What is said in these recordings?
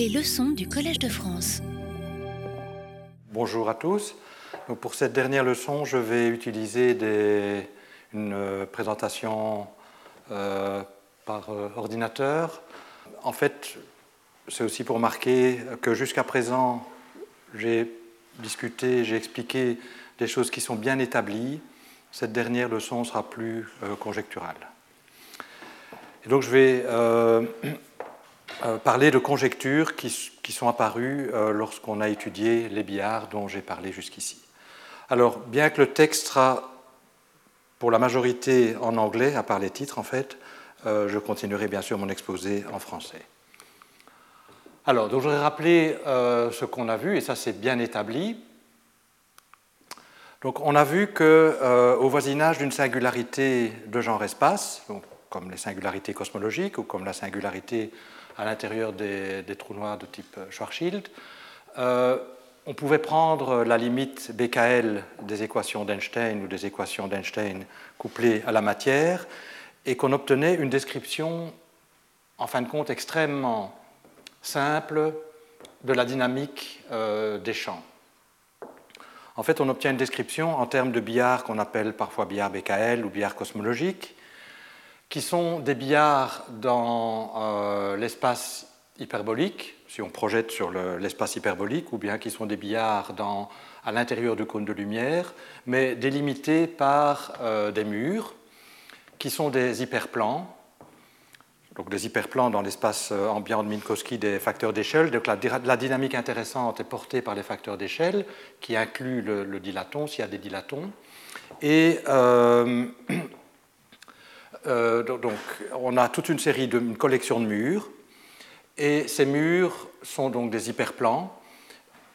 Les leçons du Collège de France. Bonjour à tous. pour cette dernière leçon, je vais utiliser une présentation euh, par euh, ordinateur. En fait, c'est aussi pour marquer que jusqu'à présent, j'ai discuté, j'ai expliqué des choses qui sont bien établies. Cette dernière leçon sera plus euh, conjecturale. Donc je vais euh, euh, parler de conjectures qui, sont apparues lorsqu'on a étudié les billards dont j'ai parlé jusqu'ici. Alors, bien que le texte sera pour la majorité en anglais, à part les titres en fait, je continuerai bien sûr mon exposé en français. Alors, donc je voudrais rappeler ce qu'on a vu, et ça c'est bien établi. Donc on a vu qu'au euh, voisinage d'une singularité de genre espace, comme les singularités cosmologiques ou comme la singularité à l'intérieur des, trous noirs de type Schwarzschild, euh, on pouvait prendre la limite BKL des équations d'Einstein ou des équations d'Einstein couplées à la matière et qu'on obtenait une description, en fin de compte, extrêmement simple de la dynamique euh, des champs. En fait, on obtient une description en termes de billards qu'on appelle parfois billards BKL ou billards cosmologiques, qui sont des billards dans euh, l'espace hyperbolique, si on projette sur l'espace hyperbolique, ou bien qui sont des billards à l'intérieur du cône de lumière, mais délimités par euh, des murs, qui sont des hyperplans, donc des hyperplans dans l'espace euh, ambiant de Minkowski des facteurs d'échelle. Donc la, dynamique intéressante est portée par les facteurs d'échelle qui incluent le, dilaton s'il y a des dilatons. Et euh, donc on a toute une série de une collection de murs et ces murs sont donc des hyperplans.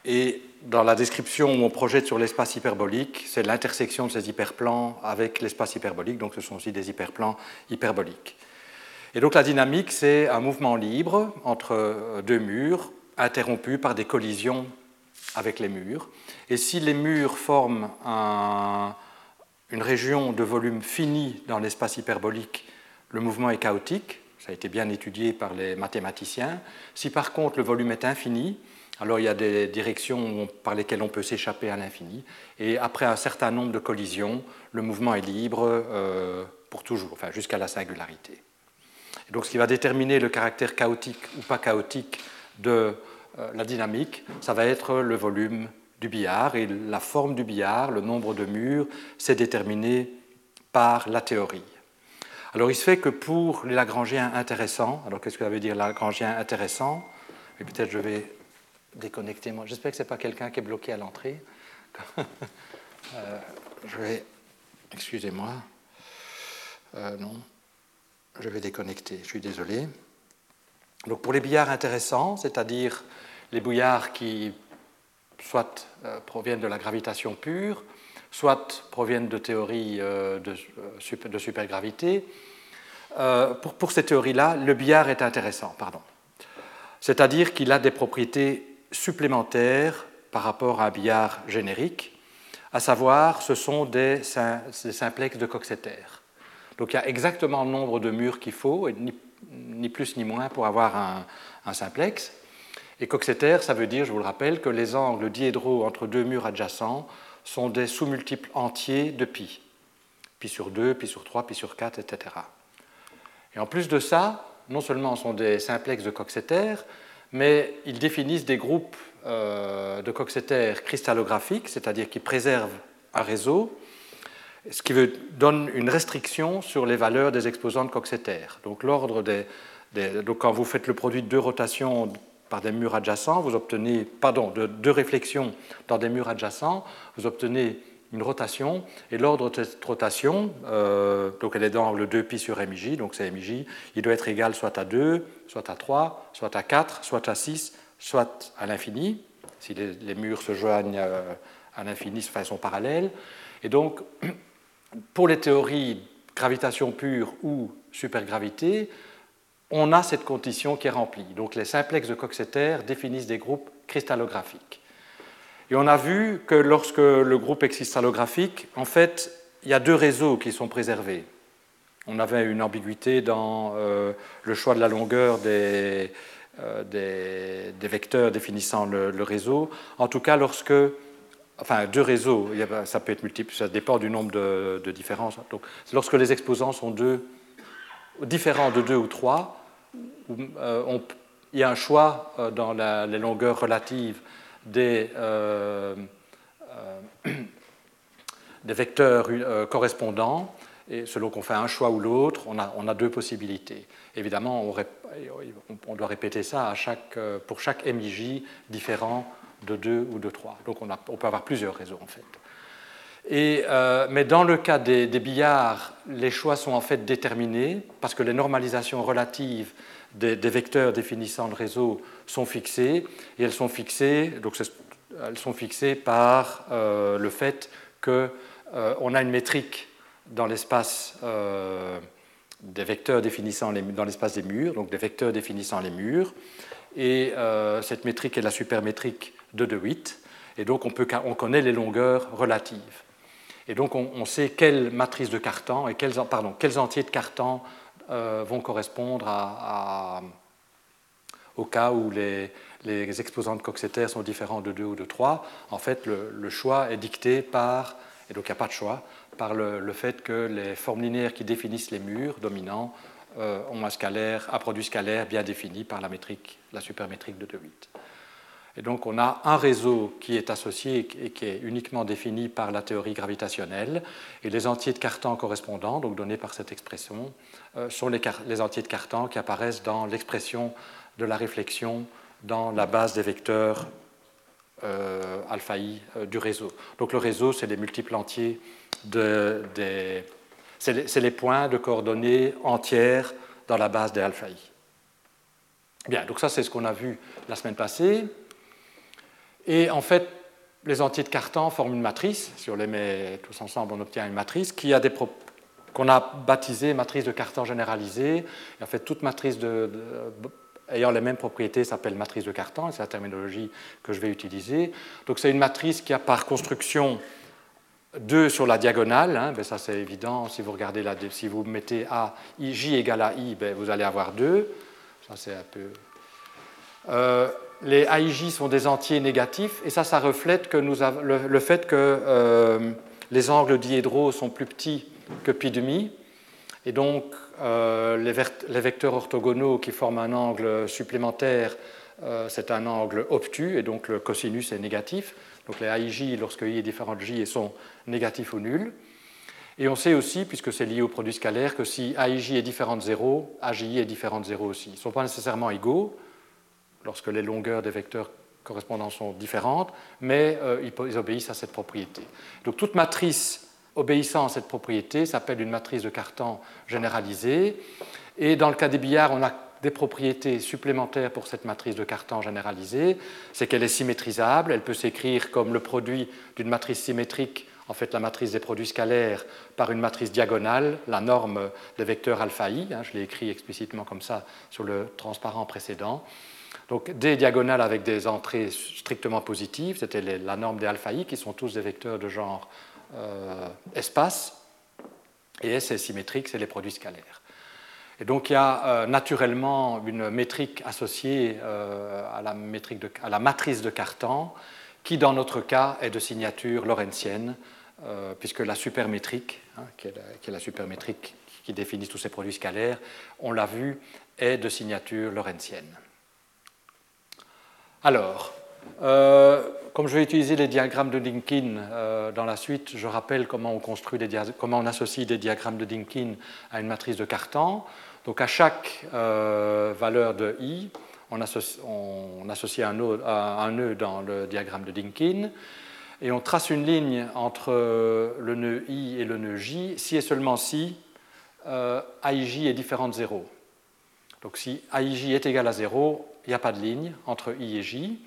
Et dans la description où on projette sur l'espace hyperbolique, c'est l'intersection de ces hyperplans avec l'espace hyperbolique, donc ce sont aussi des hyperplans hyperboliques. Et donc la dynamique, c'est un mouvement libre entre euh, deux murs, interrompu par des collisions avec les murs. Et si les murs forment une région de volume fini dans l'espace hyperbolique, le mouvement est chaotique, ça a été bien étudié par les mathématiciens. Si par contre le volume est infini, alors il y a des directions par lesquelles on peut s'échapper à l'infini. Et après un certain nombre de collisions, le mouvement est libre euh, pour toujours, enfin jusqu'à la singularité donc ce qui va déterminer le caractère chaotique ou pas chaotique de euh, la dynamique, ça va être le volume du billard et la forme du billard, le nombre de murs, c'est déterminé par la théorie. Alors il se fait que pour les Lagrangiens intéressants, alors qu'est-ce que ça veut dire Lagrangien intéressant Et peut-être je vais déconnecter moi. J'espère que ce n'est pas quelqu'un qui est bloqué à l'entrée. Euh, je vais. Excusez-moi. Euh, non je vais déconnecter, je suis désolé. Donc pour les billards intéressants, c'est-à-dire les bouillards qui soit euh, proviennent de la gravitation pure, soit proviennent de théories euh, de, euh, de, supergravité, pour, pour, ces théories-là, le billard est intéressant, pardon. C'est-à-dire qu'il a des propriétés supplémentaires par rapport à un billard générique, à savoir ce sont des, des simplexes de Coxeter. Donc il y a exactement le nombre de murs qu'il faut, ni, plus ni moins pour avoir un, simplex. Et Coxeter, ça veut dire, je vous le rappelle, que les angles diédraux entre deux murs adjacents sont des sous-multiples entiers de pi. Pi sur 2, pi sur 3, pi sur 4, etc. Et en plus de ça, non seulement sont des simplexes de Coxeter, mais ils définissent des groupes euh, de Coxeter cristallographiques, c'est-à-dire qui préservent un réseau, ce qui donne une restriction sur les valeurs des exposants de Coxeter. Donc, des, donc quand vous faites le produit de deux rotations par des murs adjacents, vous obtenez, pardon, de deux réflexions dans des murs adjacents, vous obtenez une rotation, et l'ordre de cette rotation, euh, donc elle est d'angle 2π sur MJ, donc c'est MJ, il doit être égal soit à 2, soit à 3, soit à 4, soit à 6, soit à l'infini, si les, murs se joignent euh, à l'infini, enfin, sont parallèles. Et donc, pour les théories gravitation pure ou supergravité, on a cette condition qui est remplie. Donc les simplexes de Coxeter définissent des groupes cristallographiques. Et on a vu que lorsque le groupe est cristallographique, en fait, il y a deux réseaux qui sont préservés. On avait une ambiguïté dans euh, le choix de la longueur des, des, vecteurs définissant le, réseau. En tout cas, lorsque, enfin deux réseaux, ça peut être multiple, ça dépend du nombre de, différences. Donc, lorsque les exposants sont deux, différents de deux ou trois, il y a un choix dans les longueurs relatives des, des vecteurs correspondants et selon qu'on fait un choix ou l'autre, on a, deux possibilités. Évidemment, on, doit répéter ça euh, pour chaque MIJ différent de 2 ou de 3. Donc on, peut avoir plusieurs réseaux en fait. Euh, mais dans le cas des, billards, les choix sont en fait déterminés parce que les normalisations relatives des, vecteurs définissant le réseau sont fixées et elles sont fixées, donc elles sont fixées par euh, le fait qu'on a une métrique dans l'espace euh, des vecteurs définissant les, dans l'espace des murs, donc des vecteurs définissant les murs. Et euh, cette métrique est la supermétrique de De Witt. Et donc on, peut, on connaît les longueurs relatives. Et donc on, sait quelles matrices de Cartan et quels, entiers de Cartan euh, vont correspondre au cas où les, exposants de Coxeter sont différents de 2 ou de 3. En fait, le, choix est dicté par, et donc il n'y a pas de choix, par le, fait que les formes linéaires qui définissent les murs dominants euh, ont un scalaire, un produit scalaire bien défini par la, métrique, la supermétrique de De Witt. Et donc on a un réseau qui est associé et qui est uniquement défini par la théorie gravitationnelle, et les entiers de Cartan correspondants, donc donnés par cette expression, euh, sont les, les, entiers de Cartan qui apparaissent dans l'expression de la réflexion dans la base des vecteurs euh, alpha i euh, du réseau. Donc le réseau, c'est les multiples entiers de, des, c'est les, points de coordonnées entières dans la base des alpha i. Bien, donc ça c'est ce qu'on a vu la semaine passée. Et en fait, les entiers de Cartan forment une matrice. Si on les met tous ensemble, on obtient une matrice qui a des qu'on a baptisée matrice de Cartan généralisée. Et en fait, toute matrice ayant les mêmes propriétés s'appelle matrice de Cartan, c'est la terminologie que je vais utiliser. Donc c'est une matrice qui a par construction 2 sur la diagonale, hein, ben ça c'est évident, si vous regardez la, si vous mettez A, I, J égale à I, ben vous allez avoir 2. Ça c'est un peu. Euh, les AIJ sont des entiers négatifs, et ça, ça reflète que le, fait que euh, les angles diédraux sont plus petits que pi demi, et donc euh, les, les, vecteurs orthogonaux qui forment un angle supplémentaire, c'est un angle obtus, et donc le cosinus est négatif. Donc les AIJ, lorsque I est différent de J, sont négatifs ou nuls. Et on sait aussi, puisque c'est lié au produit scalaire, que si AIJ est différent de 0, AJI est différent de 0 aussi. Ils ne sont pas nécessairement égaux lorsque les longueurs des vecteurs correspondants sont différentes, mais euh, ils obéissent à cette propriété. Donc toute matrice obéissant à cette propriété s'appelle une matrice de Cartan généralisée. Et dans le cas des billards, on a des propriétés supplémentaires pour cette matrice de Cartan généralisée, c'est qu'elle est symétrisable, elle peut s'écrire comme le produit d'une matrice symétrique, en fait la matrice des produits scalaires, par une matrice diagonale, la norme des vecteurs alpha i, hein, je l'ai écrit explicitement comme ça sur le transparent précédent. Donc des diagonales avec des entrées strictement positives, c'était la norme des alpha i, qui sont tous des vecteurs de genre euh, espace, et S est symétrique, c'est les produits scalaires. Et donc il y a euh, naturellement une métrique associée euh, à, la métrique à, la matrice de Cartan, qui dans notre cas est de signature lorentzienne, puisque la supermétrique, hein, qui, est la, supermétrique qui définit tous ces produits scalaires, on l'a vu, est de signature lorentzienne. Alors, comme je vais utiliser les diagrammes de Dinkin dans la suite, je rappelle comment on, construit comment on associe des diagrammes de Dinkin à une matrice de Cartan. Donc à chaque euh, valeur de i, on associe, un, nœud, dans le diagramme de Dinkin et on trace une ligne entre le nœud i et le nœud j si et seulement si euh, aij est différent de 0. Donc si aij est égal à 0, il n'y a pas de ligne entre i et j.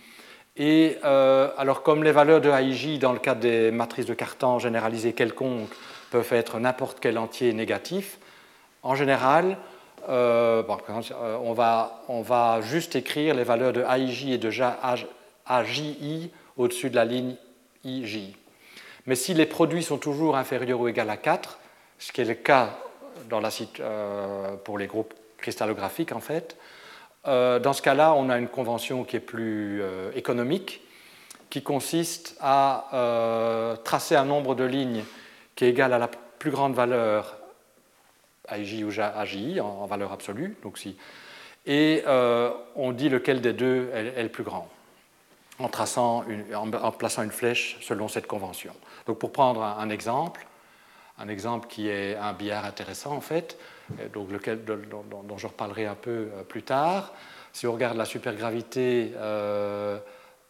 Et euh, alors comme les valeurs de aij dans le cas des matrices de Cartan généralisées quelconques peuvent être n'importe quel entier négatif, en général, euh, euh, on, va, juste écrire les valeurs de AIJ et de AJI au-dessus de la ligne IJ. Mais si les produits sont toujours inférieurs ou égaux à 4, ce qui est le cas euh, pour les groupes cristallographiques en fait, dans ce cas-là, on a une convention qui est plus économique, qui consiste à tracer un nombre de lignes qui est égal à la plus grande valeur AJ ou AJ en, valeur absolue. Donc si, et on dit lequel des deux est, le plus grand en, plaçant une flèche selon cette convention. Donc pour prendre un exemple, un exemple qui est un billard intéressant en fait, donc lequel, dont, je reparlerai un peu euh, plus tard. Si on regarde la supergravité euh,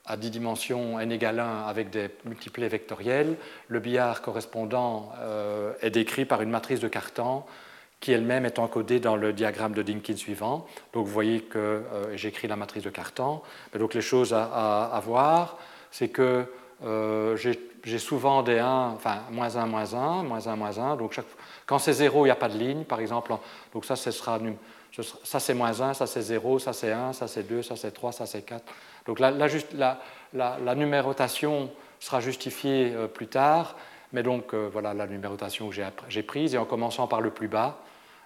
à 10 dimensions n égale 1 avec des multiplets vectoriels, le billard correspondant euh, est décrit par une matrice de Cartan qui elle-même est encodée dans le diagramme de Dinkin suivant. Donc vous voyez que j'écris la matrice de Cartan. donc les choses à, voir, c'est que j'ai j'ai souvent des 1, enfin, moins 1, moins 1, moins 1, moins 1. Donc, chaque, quand c'est 0, il n'y a pas de ligne, par exemple. Donc, ça, ce sera, ça c'est moins 1, ça c'est 0, ça c'est 1, ça c'est 2, ça c'est 3, ça c'est 4. Donc, la, la, la, numérotation sera justifiée euh, plus tard. Mais donc, euh, voilà la numérotation que j'ai prise. Et en commençant par le plus bas,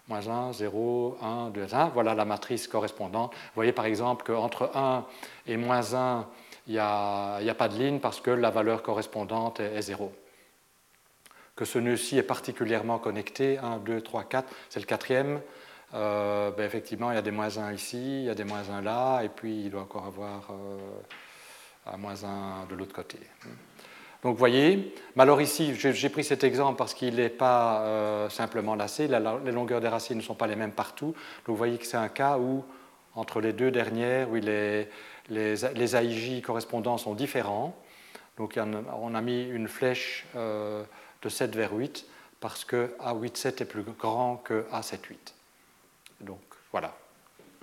moins 1, 0, 1, 2, 1, voilà la matrice correspondante. Vous voyez par exemple qu'entre 1 et moins 1, il n'y a, pas de ligne parce que la valeur correspondante est, 0. Que ce nœud-ci est particulièrement connecté, 1, 2, 3, 4, c'est le quatrième. Euh, ben effectivement, il y a des moins 1 ici, il y a des moins 1 là, et puis il doit encore avoir euh, un moins 1 de l'autre côté. Donc vous voyez, mais alors ici, j'ai pris cet exemple parce qu'il n'est pas euh, simplement lacé, les longueurs des racines ne sont pas les mêmes partout. Donc vous voyez que c'est un cas où, entre les deux dernières, où il est les, AIJ correspondants sont différents. Donc on a mis une flèche euh, de 7 vers 8 parce que A87 est plus grand que A78. Donc voilà.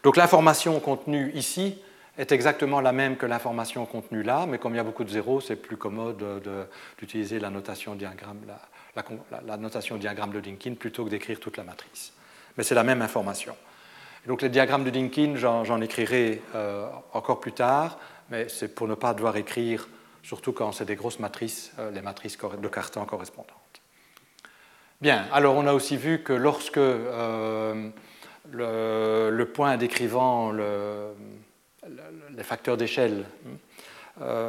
Donc l'information contenue ici est exactement la même que l'information contenue là, mais comme il y a beaucoup de zéros, c'est plus commode d'utiliser la notation diagramme, la, notation diagramme de Dinkin plutôt que d'écrire toute la matrice. Mais c'est la même information. Donc les diagrammes de Dinkin, j'en écrirai euh, encore plus tard, mais c'est pour ne pas devoir écrire, surtout quand c'est des grosses matrices, euh, les matrices de Cartan correspondantes. Bien, alors on a aussi vu que lorsque euh, le, point décrivant les facteurs d'échelle,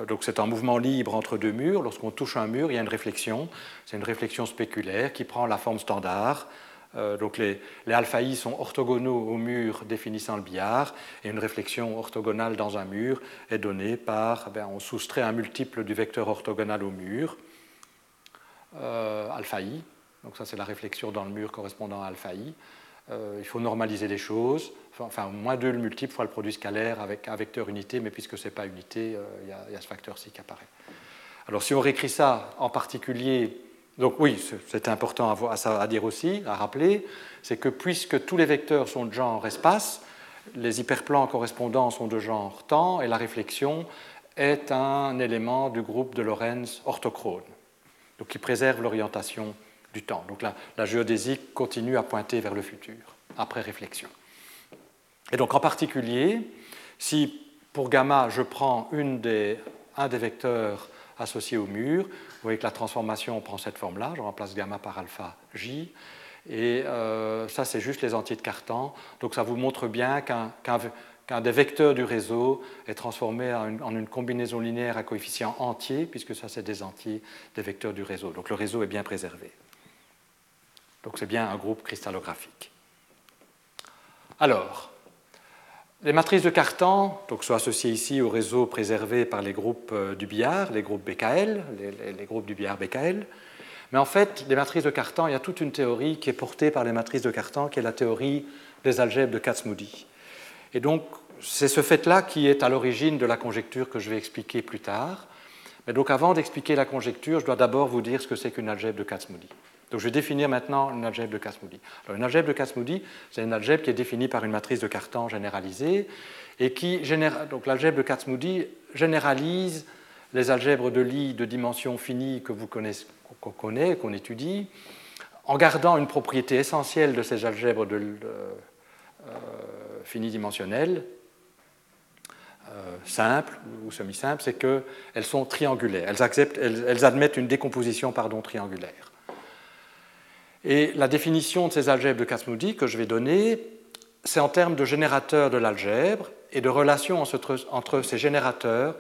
donc c'est un mouvement libre entre deux murs, lorsqu'on touche un mur, il y a une réflexion, c'est une réflexion spéculaire qui prend la forme standard donc les, alpha i sont orthogonaux au mur définissant le billard, et une réflexion orthogonale dans un mur est donnée par, eh on soustrait un multiple du vecteur orthogonal au mur, euh, alpha i, donc ça c'est la réflexion dans le mur correspondant à alpha i. Euh, il faut normaliser les choses, enfin, moins 2 le multiple fois le produit scalaire avec un vecteur unité, mais puisque ce n'est pas unité, il y, y, a ce facteur ci qui apparaît. Alors si on réécrit ça en particulier donc oui, c'est important à, dire aussi, à rappeler, c'est que puisque tous les vecteurs sont de genre espace, les hyperplans correspondants sont de genre temps et la réflexion est un élément du groupe de Lorentz orthochrone, qui préserve l'orientation du temps. Donc la, géodésie continue à pointer vers le futur, après réflexion. Et donc en particulier, si pour gamma je prends un des vecteurs associés au mur, vous voyez que la transformation prend cette forme-là, je remplace gamma par alpha j, et euh, ça c'est juste les entiers de Cartan, donc ça vous montre bien qu'un des vecteurs du réseau est transformé en une, combinaison linéaire à coefficient entier, puisque ça c'est des entiers des vecteurs du réseau, donc le réseau est bien préservé. Donc c'est bien un groupe cristallographique. Alors, les matrices de Cartan donc, sont associées ici au réseau préservé par les groupes euh, du billard, les groupes BKL, les, groupes du billard BKL. Mais en fait, les matrices de Cartan, il y a toute une théorie qui est portée par les matrices de Cartan, qui est la théorie des algèbres de Katz-Moody. Et donc, c'est ce fait-là qui est à l'origine de la conjecture que je vais expliquer plus tard. Mais donc, avant d'expliquer la conjecture, je dois d'abord vous dire ce que c'est qu'une algèbre de Katz-Moody. Donc je vais définir maintenant une algèbre de Kac-Moody. Alors une algèbre de Kac-Moody, c'est une algèbre qui est définie par une matrice de Cartan généralisée et qui donc l'algèbre de Kac-Moody généralise les algèbres de Lie de dimension finie que vous connaissez, qu'on connaît, qu'on étudie, en gardant une propriété essentielle de ces algèbres de, euh, finidimensionnelles, euh, simples ou semi-simples, c'est qu'elles sont triangulaires. Elles, acceptent, elles, admettent une décomposition pardon, triangulaire. Et la définition de ces algèbres de Kasmoudi que je vais donner c'est en termes de générateurs de l'algèbre et de relations entre, ces générateurs.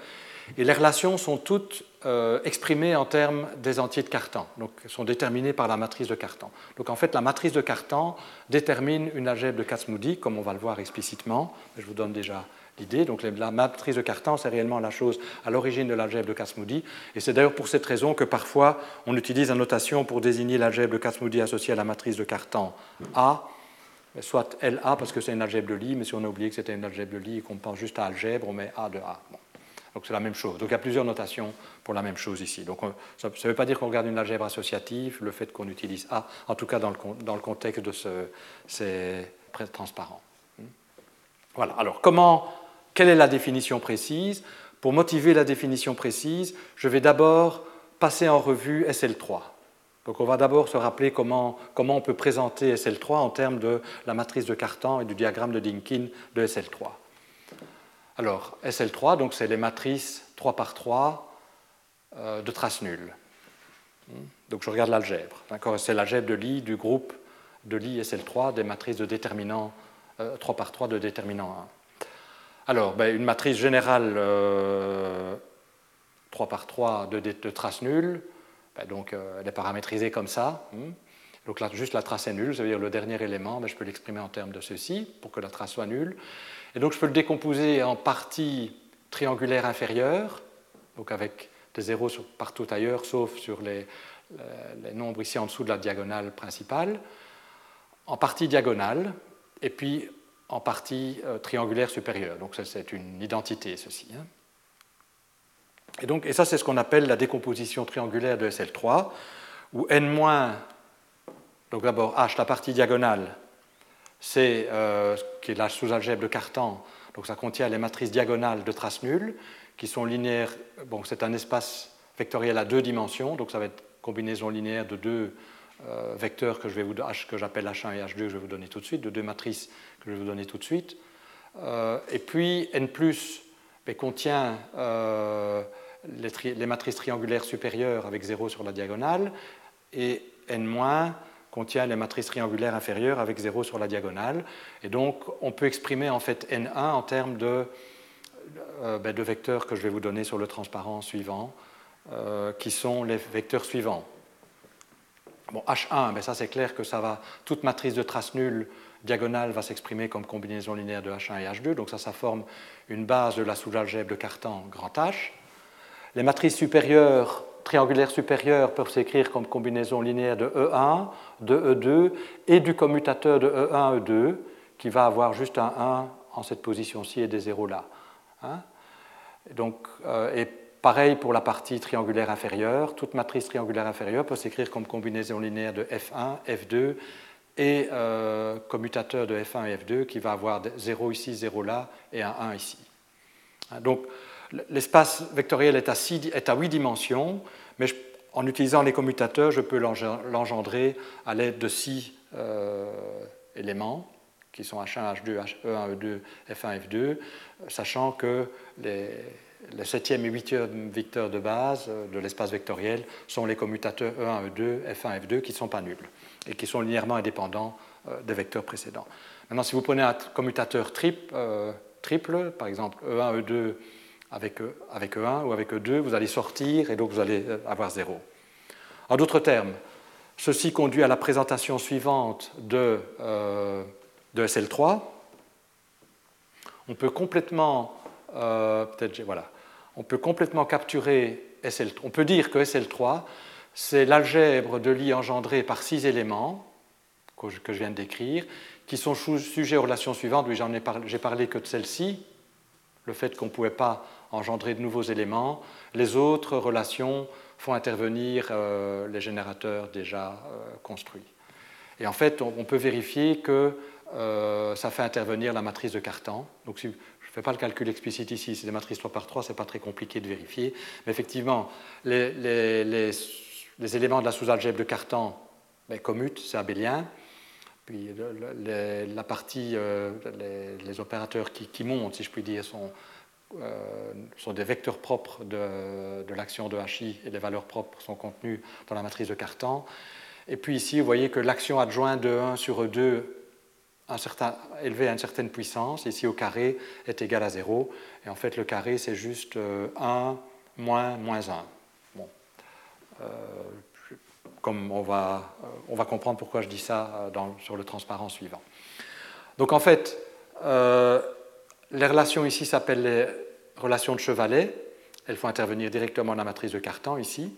Et les relations sont toutes euh, exprimées en termes des entiers de Cartan, donc sont déterminées par la matrice de Cartan. Donc en fait, la matrice de Cartan détermine une algèbre de Kac-Moody, comme on va le voir explicitement. Je vous donne déjà l'idée. Donc la matrice de Cartan, c'est réellement la chose à l'origine de l'algèbre de Kac-Moody. Et c'est d'ailleurs pour cette raison que parfois on utilise la notation pour désigner l'algèbre de Kac-Moody associée à la matrice de Cartan A soit LA parce que c'est une algèbre de Lie, mais si on a oublié que c'était une algèbre de Lie et qu'on pense juste à algèbre, on met A de A. Donc c'est la même chose. Donc il y a plusieurs notations pour la même chose ici. Donc ça ne veut pas dire qu'on regarde une algèbre associative, le fait qu'on utilise A, en tout cas dans le, dans le contexte de ce, c'est transparent. Hmm. Voilà. Alors comment, quelle est la définition précise? Pour motiver la définition précise, je vais d'abord passer en revue SL3. Donc on va d'abord se rappeler comment, on peut présenter SL3 en termes de la matrice de Cartan et du diagramme de Dinkin de SL3. Alors, SL3, donc c'est les matrices 3 par 3 euh, de traces nulles. Donc je regarde l'algèbre. C'est l'algèbre de Lie du groupe de Lie SL3 des matrices de déterminant 3 euh, par 3 de déterminant 1. Alors, ben, une matrice générale 3 euh, par 3 de, de traces nulles, ben, donc, euh, elle est paramétrisée comme ça. Hmm. Donc là, juste la trace est nulle, ça veut dire le dernier élément, ben, je peux l'exprimer en termes de ceci pour que la trace soit nulle. Et donc je peux le décomposer en parties triangulaires inférieures, donc avec des zéros partout ailleurs, sauf sur les, les, nombres ici en dessous de la diagonale principale, en partie diagonale, et puis en partie euh, triangulaire supérieure. Donc c'est une identité, ceci. Hein. Et, donc, et ça, c'est ce qu'on appelle la décomposition triangulaire de SL3, où n-, donc d'abord H, la partie diagonale, c'est euh, qui est la sous-algèbre de Cartan, donc ça contient les matrices diagonales de traces nulles, qui sont linéaires, bon, c'est un espace vectoriel à deux dimensions, donc ça va être combinaison linéaire de deux vecteurs que j'appelle H1 et H2, que je vais vous donner tout de suite, de deux matrices que je vais vous donner tout de suite. Euh, et puis n+, ben, contient euh, les, matrices triangulaires supérieures avec 0 sur la diagonale, et n- contient les matrices triangulaires inférieures avec 0 sur la diagonale. Et donc, on peut exprimer en fait n1 en termes de, euh, ben, vecteurs que je vais vous donner sur le transparent suivant, euh, qui sont les vecteurs suivants. Bon, H1, ben ça c'est clair que ça va, toute matrice de trace nulle diagonale va s'exprimer comme combinaison linéaire de H1 et H2, donc ça, ça forme une base de la sous-algèbre de Cartan grand H. Les matrices supérieures, triangulaires supérieures, peuvent s'écrire comme combinaison linéaire de E1, de E2 et du commutateur de E1, E2, qui va avoir juste un 1 en cette position-ci et des zéros là. Hein. donc, euh, et pareil pour la partie triangulaire inférieure. Toute matrice triangulaire inférieure peut s'écrire comme combinaison linéaire de F1, F2 et euh, commutateur de F1 et F2 qui va avoir 0 ici, 0 là et un 1 ici. Hein, donc, l'espace vectoriel est à, 8 dimensions, mais en utilisant les commutateurs, je peux l'engendrer à l'aide de 6 euh, éléments, qui sont H1, H2, H1, E2, F1, F2, sachant que les, les 7e et 8e vecteurs de base euh, de l'espace vectoriel sont les commutateurs E1, E2, F1, F2 qui ne sont pas nuls et qui sont linéairement indépendants euh, des vecteurs précédents. Maintenant, si vous prenez un commutateur triple, triple par exemple E1, E2, avec, e, avec E1 ou avec E2, vous allez sortir et donc vous allez euh, avoir 0. En d'autres termes, ceci conduit à la présentation suivante de, euh, de SL3. On peut complètement, euh, peut-être, voilà, on peut complètement capturer SL3. On peut dire que SL3, c'est l'algèbre de Lie engendrée par six éléments que je, viens de décrire, qui sont sujets aux relations suivantes. Oui, j'en ai j'ai parlé que de celle-ci, le fait qu'on ne pouvait pas engendrer de nouveaux éléments. Les autres relations font intervenir euh, les générateurs déjà euh, construits. Et en fait, on, peut vérifier que euh, ça fait intervenir la matrice de Cartan. Donc, si, ne fais pas le calcul explicite ici, c'est des matrices 3 par 3, ce n'est pas très compliqué de vérifier. Mais effectivement, les, éléments de la sous-algèbre de Cartan ben, commutent, c'est abélien. Puis la partie, les, opérateurs qui, montent, si je puis dire, sont, euh, sont des vecteurs propres de, l'action de HI et les valeurs propres sont contenues dans la matrice de Cartan. Et puis ici, vous voyez que l'action adjointe de 1 sur E2 élevé à une certaine puissance, ici au carré, est égal à 0. Et en fait, le carré, c'est juste 1 moins moins 1. Bon. comme on va, on va comprendre pourquoi je dis ça sur le transparent suivant. Donc en fait, les relations ici s'appellent les relations de Chevalet. Elles font intervenir directement dans la matrice de Cartan ici.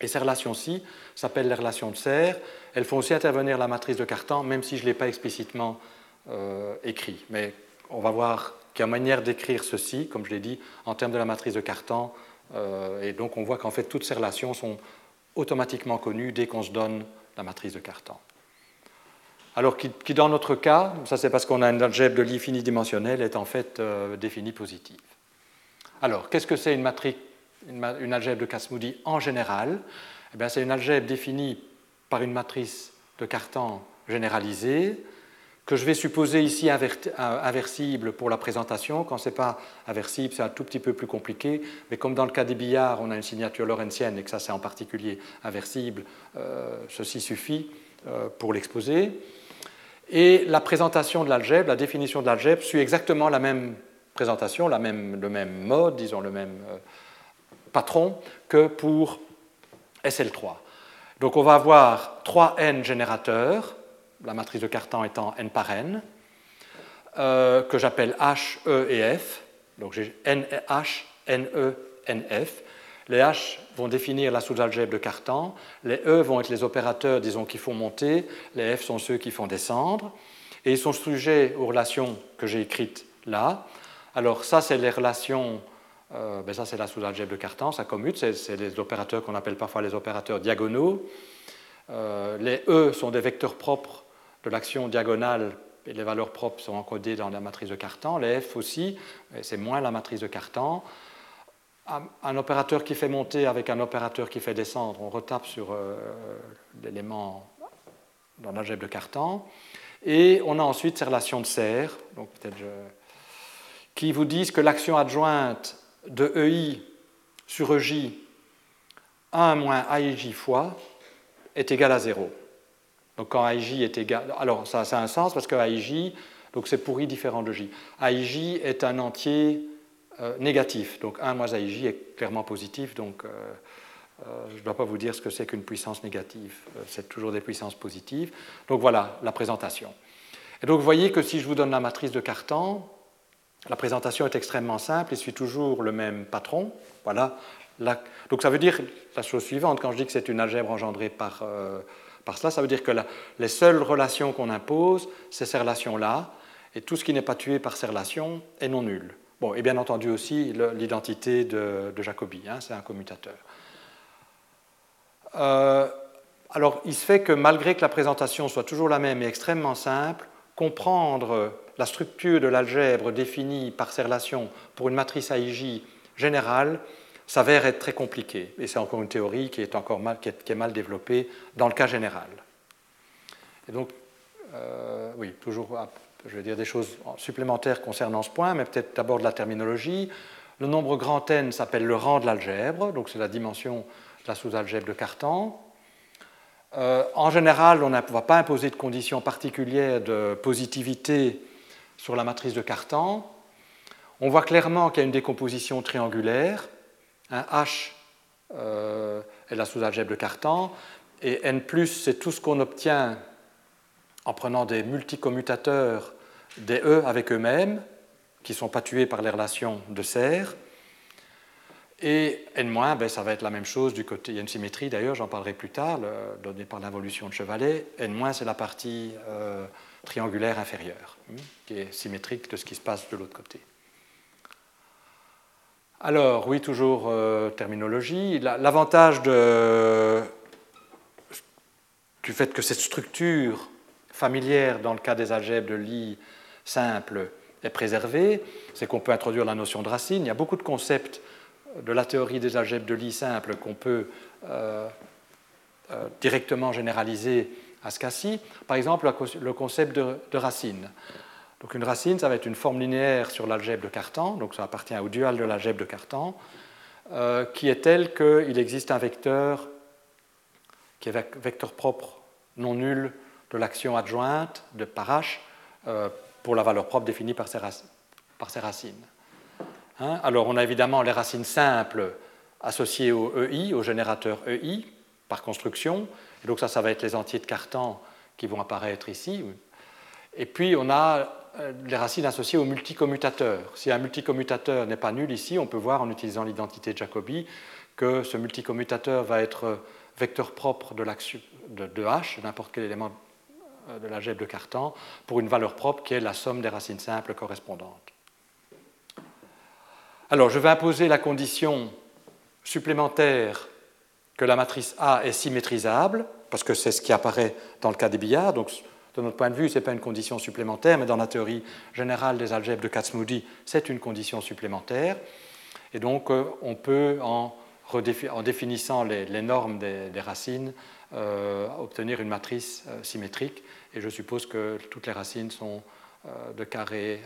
Et ces relations-ci s'appellent les relations de serre. Elles font aussi intervenir la matrice de Cartan, même si je ne l'ai pas explicitement euh, écrit. Mais on va voir qu'il y a manière d'écrire ceci, comme je l'ai dit, en termes de la matrice de Cartan. Euh, et donc on voit qu'en fait toutes ces relations sont automatiquement connues dès qu'on se donne la matrice de Cartan. Alors qui, dans notre cas, ça c'est parce qu'on a une algèbre de Lie finidimensionnelle, est en fait euh, définie positive. Alors, qu'est-ce que c'est une matrice une, algèbre de Kasmoudi en général, eh c'est une algèbre définie par une matrice de Cartan généralisée, que je vais supposer ici inversible pour la présentation. Quand ce n'est pas inversible, c'est un tout petit peu plus compliqué. Mais comme dans le cas des billards, on a une signature lorentzienne et que ça c'est en particulier inversible, euh, ceci suffit euh, pour l'exposer. Et la présentation de l'algèbre, la définition de l'algèbre, suit exactement la même présentation, le même mode, disons le même, euh, patron que pour SL3. Donc on va avoir 3n générateurs, la matrice de Cartan étant n par n, euh, que j'appelle H, E et F. Donc j'ai H, NE, NF. Les H vont définir la sous-algèbre de Cartan, les E vont être les opérateurs, disons, qui font monter, les F sont ceux qui font descendre, et ils sont sujets aux relations que j'ai écrites là. Alors ça, c'est les relations euh, ben ça c'est la sous-algèbre de Cartan, ça commute, c'est les opérateurs qu'on appelle parfois les opérateurs diagonaux. Euh, les E sont des vecteurs propres de l'action diagonale et les valeurs propres sont encodées dans la matrice de Cartan. Les F aussi, c'est moins la matrice de Cartan. Un, opérateur qui fait monter avec un opérateur qui fait descendre, on retape sur euh, l'élément dans l'algèbre de Cartan. Et on a ensuite ces relations de serre, donc qui vous disent que l'action adjointe de EI sur EJ 1 moins AIJ fois est égal à 0. Donc quand AIJ est égal... Alors ça, a un sens parce que AIJ, donc c'est pour I différent de J. AIJ est un entier euh, négatif. Donc 1 moins AIJ est clairement positif. Donc euh, euh, je ne dois pas vous dire ce que c'est qu'une puissance négative. c'est toujours des puissances positives. Donc voilà la présentation. Et donc vous voyez que si je vous donne la matrice de Cartan, la présentation est extrêmement simple, il suit toujours le même patron. Voilà. Donc ça veut dire la chose suivante, quand je dis que c'est une algèbre engendrée par, euh, par cela, ça veut dire que les seules relations qu'on impose, c'est ces relations-là, et tout ce qui n'est pas tué par ces relations est non nul. Bon, et bien entendu aussi l'identité de, Jacobi, hein, c'est un commutateur. Euh, alors il se fait que malgré que la présentation soit toujours la même et extrêmement simple, comprendre la structure de l'algèbre définie par ces relations pour une matrice AIJ générale s'avère être très compliquée. Et c'est encore une théorie qui est, encore mal, développée dans le cas général. Et donc, euh, oui, toujours, ah, je vais dire des choses supplémentaires concernant ce point, mais peut-être d'abord de la terminologie. Le nombre grand N s'appelle le rang de l'algèbre, donc c'est la dimension de la sous-algèbre de Cartan. Euh, en général, on ne va pas imposer de conditions particulières de positivité sur la matrice de Cartan, on voit clairement qu'il y a une décomposition triangulaire. Un H euh, est la sous-algèbre de Cartan, et N, c'est tout ce qu'on obtient en prenant des multicommutateurs des E avec eux-mêmes, qui ne sont pas tués par les relations de serre. Et N-, ben, ça va être la même chose du côté. Il y a une symétrie d'ailleurs, j'en parlerai plus tard, donnée par l'involution de Chevalet. N-, c'est la partie euh, triangulaire inférieure, hmm, qui est symétrique de ce qui se passe de l'autre côté. Alors, oui, toujours euh, terminologie. L'avantage du fait que cette structure familière dans le cas des algèbres de Lie simple est préservée, c'est qu'on peut introduire la notion de racine. Il y a beaucoup de concepts de la théorie des algèbres de Lie simple qu'on peut euh, euh, directement généraliser à ce cas-ci. Par exemple, le concept de, racine. Donc une racine, ça va être une forme linéaire sur l'algèbre de Cartan, donc ça appartient au dual de l'algèbre de Cartan, euh, qui est tel qu'il existe un vecteur qui est vecteur propre non nul de l'action adjointe de par h euh, pour la valeur propre définie par ses, racines. Hein? Alors on a évidemment les racines simples associées au EI, au générateur EI, par construction. Et donc ça, ça va être les entiers de Cartan qui vont apparaître ici. Et puis on a euh, les racines associées au multicommutateur. Si un multicommutateur n'est pas nul ici, on peut voir en utilisant l'identité de Jacobi que ce multicommutateur va être vecteur propre de, de, de H, n'importe quel élément euh, de l'algèbre de Cartan, pour une valeur propre qui est la somme des racines simples correspondantes. Alors, je vais imposer la condition supplémentaire que la matrice A est symétrisable, parce que c'est ce qui apparaît dans le cas des billards. Donc, de notre point de vue, ce n'est pas une condition supplémentaire, mais dans la théorie générale des algèbres de Kac-Moody, c'est une condition supplémentaire. Et donc, euh, on peut, en, définissant les, normes des, racines, euh, obtenir une matrice euh, symétrique. Et je suppose que toutes les racines sont de carré,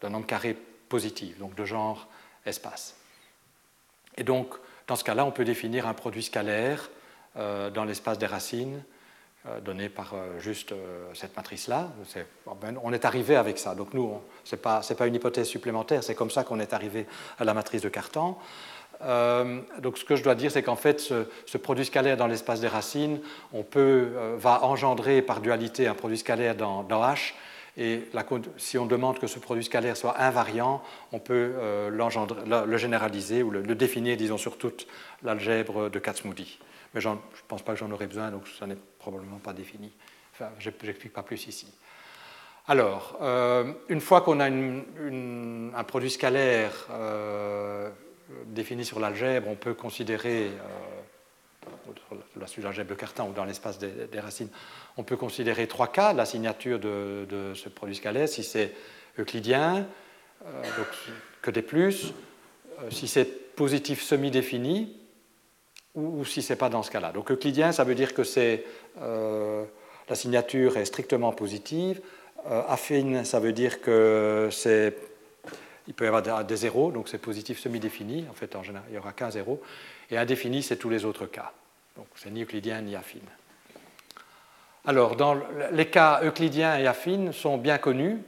d'un nombre carré positif, donc de genre espace. Et donc, dans ce cas-là, on peut définir un produit scalaire dans l'espace des racines euh, donné par euh, juste euh, cette matrice-là. Ben, on est arrivé avec ça. Donc nous, ce n'est pas, pas, une hypothèse supplémentaire, c'est comme ça qu'on est arrivé à la matrice de Cartan. donc ce que je dois dire, c'est qu'en fait, ce, produit scalaire dans l'espace des racines, on peut, va engendrer par dualité un produit scalaire dans, H. Et si on demande que ce produit scalaire soit invariant, on peut le généraliser ou le, définir, disons, sur toute l'algèbre de Kac-Moody mais je ne pense pas que j'en aurai besoin, donc ça n'est probablement pas défini. Enfin, je n'explique pas plus ici. Alors, euh, une fois qu'on a un produit scalaire euh, défini sur l'algèbre, on peut considérer, euh, la l'algèbre de Cartan ou dans l'espace des, racines, on peut considérer trois cas la signature de, ce produit scalaire, si c'est euclidien, donc que des plus, si c'est positif semi-défini, ou, si ce n'est pas dans ce cas-là. Donc euclidien, ça veut dire que c'est, euh, la signature est strictement positive. Euh, affine, ça veut dire que c'est, il peut y avoir des zéros, donc c'est positif semi-défini. En fait, en général, il n'y aura qu'un zéro. Et indéfini, c'est tous les autres cas. Donc c'est ni euclidien ni affine. Alors, dans les cas euclidiens et affines sont bien connus.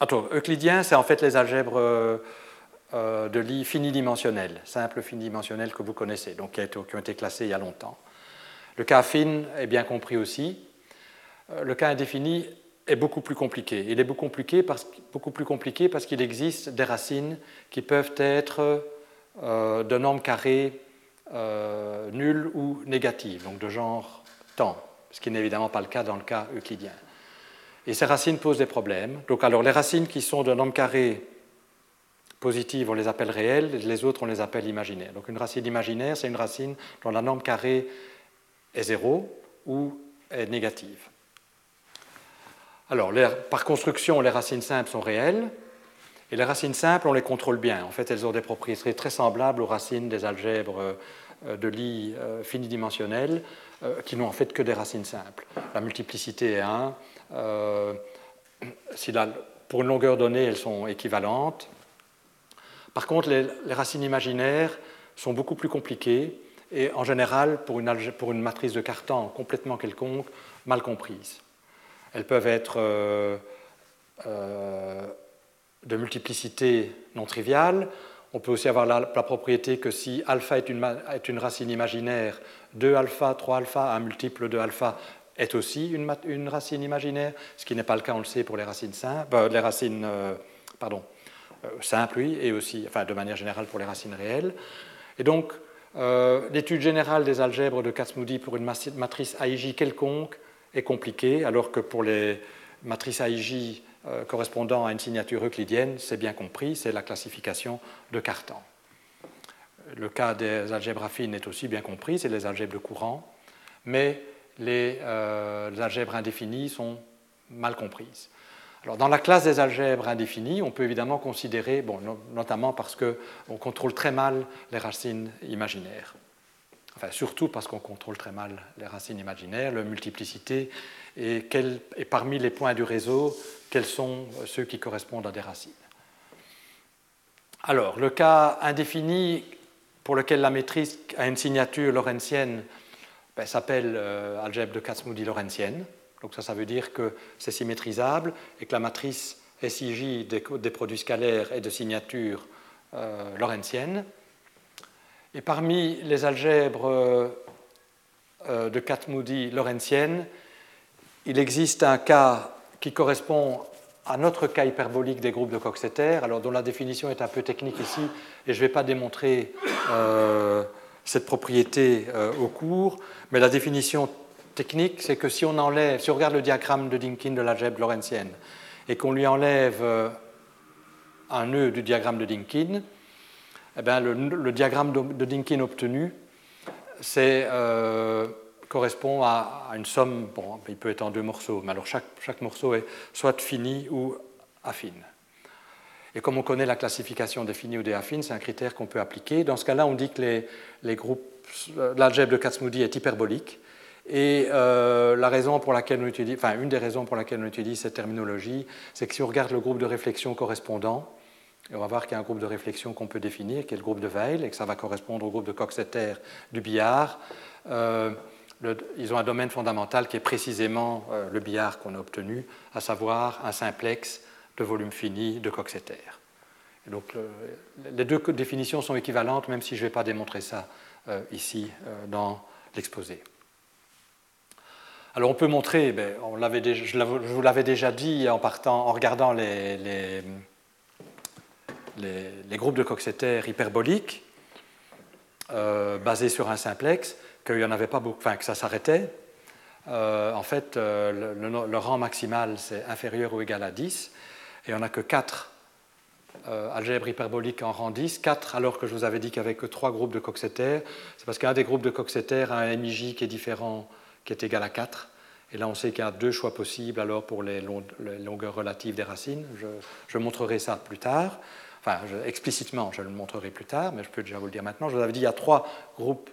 Attends, euclidien, c'est en fait les algèbres euh, euh, de lits finidimensionnels, simples finidimensionnels que vous connaissez, donc qui, ont été classés il y a longtemps. Le cas affine est bien compris aussi. Euh, le cas indéfini est beaucoup plus compliqué. Il est beaucoup, plus compliqué parce qu'il existe des racines qui peuvent être de normes carrées nulles ou négatives, donc de genre temps, ce qui n'est évidemment pas le cas dans le cas euclidien. Et ces racines posent des problèmes. Donc alors les racines qui sont de normes carrées positives, on les appelle réelles, les autres, on les appelle imaginaires. Donc une racine imaginaire, c'est une racine dont la norme carrée est zéro ou est négative. Alors, par construction, les racines simples sont réelles, et les racines simples, on les contrôle bien. En fait, elles ont des propriétés très semblables aux racines des algèbres euh, de Lie euh, finidimensionnelles, euh, qui n'ont en fait que des racines simples. La multiplicité est 1. si pour une longueur donnée, elles sont équivalentes, par contre, les, racines imaginaires sont beaucoup plus compliquées et en général, pour une, matrice de Cartan complètement quelconque, mal comprise. Elles peuvent être de multiplicité non triviale. On peut aussi avoir la, propriété que si alpha est une, racine imaginaire, 2 alpha, 3 alpha, un multiple de alpha est aussi une, racine imaginaire, ce qui n'est pas le cas, on le sait, pour les racines simples, euh, les racines, pardon, euh, simple, oui, et aussi, enfin, de manière générale pour les racines réelles. Et donc, euh, l'étude générale des algèbres de Kac-Moody pour une matrice AIJ quelconque est compliquée, alors que pour les matrices AIJ euh, correspondant à une signature euclidienne, c'est bien compris, c'est la classification de Cartan. Le cas des algèbres affines est aussi bien compris, c'est les algèbres de courant, mais les, les algèbres indéfinies sont mal comprises dans la classe des algèbres indéfinies, on peut évidemment considérer, notamment parce qu'on contrôle très mal les racines imaginaires. Surtout parce qu'on contrôle très mal les racines imaginaires, leur multiplicité, et, et, parmi les points du réseau, quels sont ceux qui correspondent à des racines. Alors, le cas indéfini pour lequel la matrice a une signature lorentzienne ben, s'appelle euh, algèbre de Kac-Moody-Lorentzienne. Donc ça, ça veut dire que c'est symétrisable et que la matrice SIJ des, produits scalaires est de signature euh, lorentzienne. Et parmi les algèbres euh, de Kac-Moody-Lorentzienne, il existe un cas qui correspond à notre cas hyperbolique des groupes de Coxeter, alors dont la définition est un peu technique ici, et je ne vais pas démontrer euh, cette propriété euh, au cours, mais la définition technique, c'est que si on enlève, si on regarde le diagramme de Dinkin de l'algèbre lorentzienne, et qu'on lui enlève euh, un nœud du diagramme de Dinkin, eh bien, le, diagramme de, Dinkin obtenu, c'est correspond à, une somme, bon, il peut être en deux morceaux, mais chaque, morceau est soit fini ou affine. Et comme on connaît la classification des finis ou des affines, c'est un critère qu'on peut appliquer. Dans ce cas-là, on dit que les, les groupes, l'algèbre de Kac-Moody est hyperbolique. Et euh, la raison pour laquelle une des raisons pour laquelle on utilise cette terminologie, c'est que si on regarde le groupe de réflexion correspondant, on va voir qu'il y a un groupe de réflexion qu'on peut définir, qui est le groupe de Weil, et que ça va correspondre au groupe de Coxeter du billard. Euh, ils ont un domaine fondamental qui est précisément euh, le billard qu'on a obtenu, à savoir un simplex de volume fini de Coxeter. Et donc les deux définitions sont équivalentes, même si je ne vais pas démontrer ça euh, ici dans l'exposé. Alors on peut montrer, ben, je vous l'avais déjà dit en, partant, en regardant les, les, groupes de Coxeter hyperboliques basés sur un simplex, qu'il y en avait pas beaucoup, enfin que ça s'arrêtait. Euh, en fait, euh, le, rang maximal, c'est inférieur ou égal à 10, et on n'a que 4 euh, algèbres hyperboliques en rang 10, 4 alors que je vous avais dit qu'il n'y avait que 3 groupes de Coxeter. C'est parce qu'un des groupes de Coxeter a un MIJ qui est différent, qui est égal à 4. Et là, on sait qu'il y a deux choix possibles alors pour les, longueurs relatives des racines. Je, montrerai ça plus tard. Enfin, explicitement, je le montrerai plus tard, mais je peux déjà vous le dire maintenant. Je vous avais dit qu'il y a trois groupes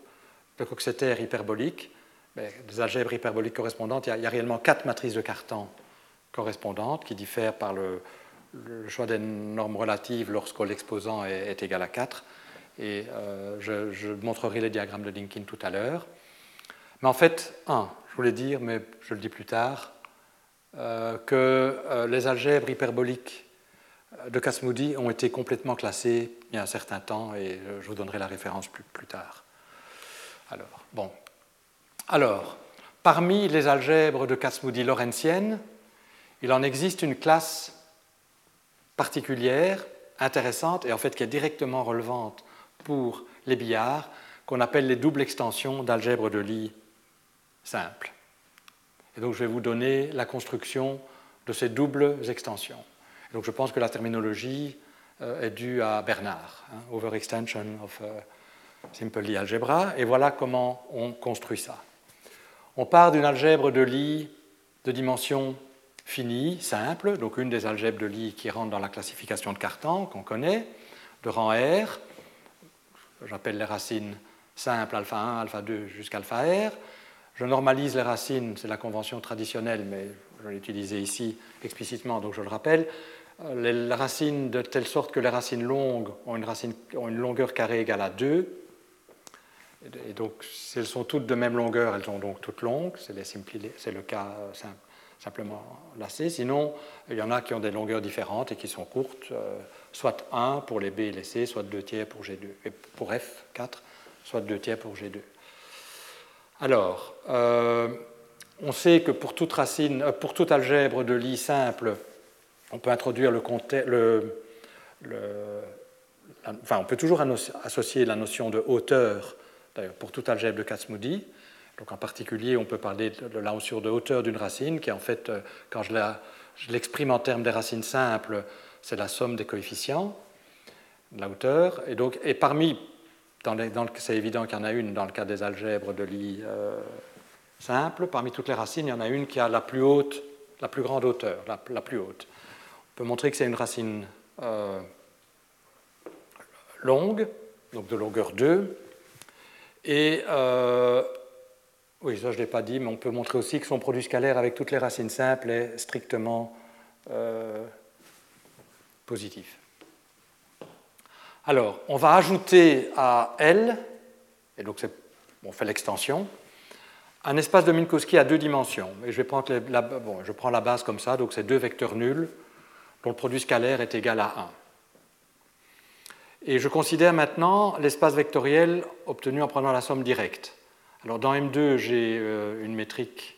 de Coxeter hyperbolique, des algèbres hyperboliques correspondantes, il y, a, réellement quatre matrices de Cartan correspondantes qui diffèrent par le, choix des normes relatives lorsque l'exposant est, égal à 4. Et euh, je, montrerai les diagrammes de Dinkin tout à l'heure. Mais en fait, un, je voulais dire, mais je le dis plus tard, euh, que euh, les algèbres hyperboliques de Casmoudi ont été complètement classées il y a un certain temps, et je vous donnerai la référence plus, plus tard. Alors, bon. Alors, parmi les algèbres de Casmoudi lorentzienne, il en existe une classe particulière, intéressante, et en fait qui est directement relevante pour les billards, qu'on appelle les doubles extensions d'algèbre de Lie simple. Et donc je vais vous donner la construction de ces doubles extensions. Donc je pense que la terminologie euh, est due à Bernard, hein, overextension of euh, Simply Algebra, et voilà comment on construit ça. On part d'une algèbre de Lie de dimension finie, simple, donc une des algèbres de Lie qui rentre dans la classification de Cartan, qu'on connaît, de rang R. J'appelle les racines simples alpha 1, alpha 2 jusqu'à alpha R. Je normalise les racines, c'est la convention traditionnelle, mais je l'ai utilisée ici explicitement, donc je le rappelle. Les racines de telle sorte que les racines longues ont une, ont une longueur carrée égale à 2, et donc, si elles sont toutes de même longueur, elles sont donc toutes longues, c'est le cas euh, simplement lacé. Sinon, il y en a qui ont des longueurs différentes et qui sont courtes, euh, soit 1 pour les B et les C, soit 2 tiers pour G2. Et pour F, 4, soit 2 tiers pour G2. Alors, euh, on sait que pour toute, racine, pour toute algèbre de Lie simple, on peut introduire le, enfin, on peut toujours associer la notion de hauteur d'ailleurs pour toute algèbre de Kac-Moody. Donc en particulier, on peut parler de la notion de hauteur d'une racine, qui en fait, euh, quand je l'exprime en termes des racines simples, c'est la somme des coefficients de la hauteur. Et, donc, et parmi, c'est évident qu'il y en a une dans le cas des algèbres de Lie euh, simple, parmi toutes les racines, il y en a une qui a la plus haute, la plus grande hauteur, la, plus haute. Peut montrer que c'est une racine euh, longue, donc de longueur 2, et euh, oui, ça je ne l'ai pas dit, mais on peut montrer aussi que son produit scalaire avec toutes les racines simples est strictement euh, positif. Alors, on va ajouter à L, et donc on fait l'extension, un espace de Minkowski à deux dimensions. Et je, vais prendre la, bon, je prends la base comme ça, donc c'est deux vecteurs nuls dont le produit scalaire est égal à 1. Et je considère maintenant l'espace vectoriel obtenu en prenant la somme directe. Alors dans M2, j'ai euh, une métrique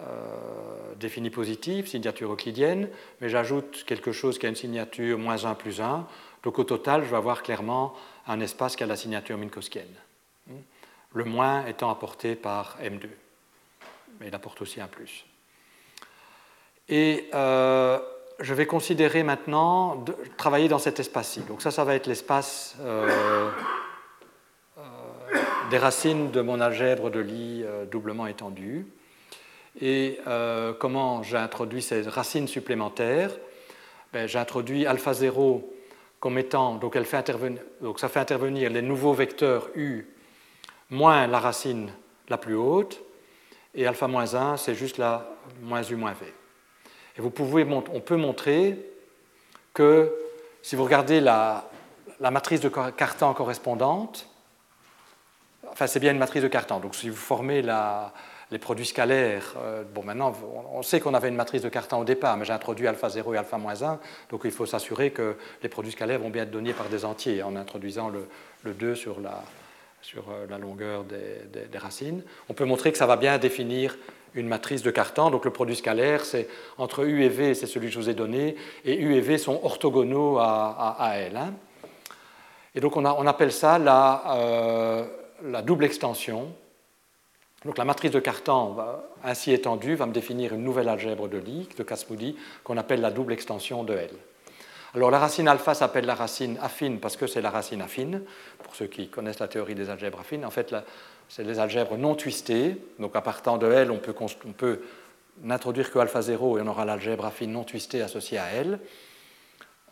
euh, définie positive, signature euclidienne, mais j'ajoute quelque chose qui a une signature moins 1 plus 1. Donc au total, je vais avoir clairement un espace qui a la signature minkowskienne. Le moins étant apporté par M2. Mais il apporte aussi un plus. Et euh, je vais considérer maintenant de travailler dans cet espace-ci. Donc ça, ça va être l'espace euh, euh, des racines de mon algèbre de Lie doublement étendue. Et comment j'introduis ces racines supplémentaires? Ben, J'introduis alpha 0 comme étant, donc, donc ça fait intervenir les nouveaux vecteurs U moins la racine la plus haute, et alpha moins 1, c'est juste la moins U moins V. Et vous pouvez, on peut montrer que si vous regardez la, matrice de Cartan correspondante, enfin c'est bien une matrice de Cartan, donc si vous formez les produits scalaires, euh, bon maintenant on sait qu'on avait une matrice de Cartan au départ, mais j'ai introduit alpha 0 et alpha moins 1, donc il faut s'assurer que les produits scalaires vont bien être donnés par des entiers en introduisant le, le 2 sur la, euh, la longueur des, racines. On peut montrer que ça va bien définir une matrice de Cartan. Donc le produit scalaire, c'est entre U et V, c'est celui que je vous ai donné, et U et V sont orthogonaux à, L. Hein. Et donc on, appelle ça euh, la, double extension. Donc la matrice de Cartan, ainsi étendue, va me définir une nouvelle algèbre de Lie, de Casmoudi, qu'on appelle la double extension de L. Alors la racine alpha s'appelle la racine affine parce que c'est la racine affine, pour ceux qui connaissent la théorie des algèbres affines. En fait, c'est des algèbres non twistées, donc à partant de L, on peut, n'introduire que alpha 0 et on aura l'algèbre affine non twistée associée à L.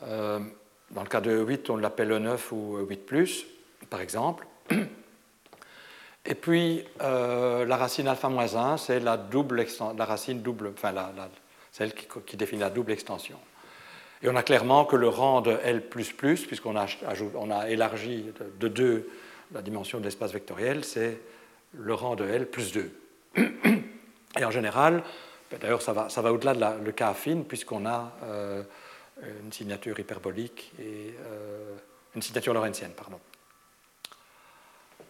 Euh, dans le cas de 8, on l'appelle E9 ou E8, par exemple. Et puis, euh, la racine alpha moins 1, c'est la, double la racine double, enfin, celle qui définit la double extension. Et on a clairement que le rang de L, puisqu'on a, on a élargi de 2 la dimension de l'espace vectoriel, c'est le rang de L plus 2. Et en général, ben d'ailleurs, ça va, au-delà de le cas affine, puisqu'on a euh, une signature hyperbolique et euh, une signature lorentzienne. Pardon.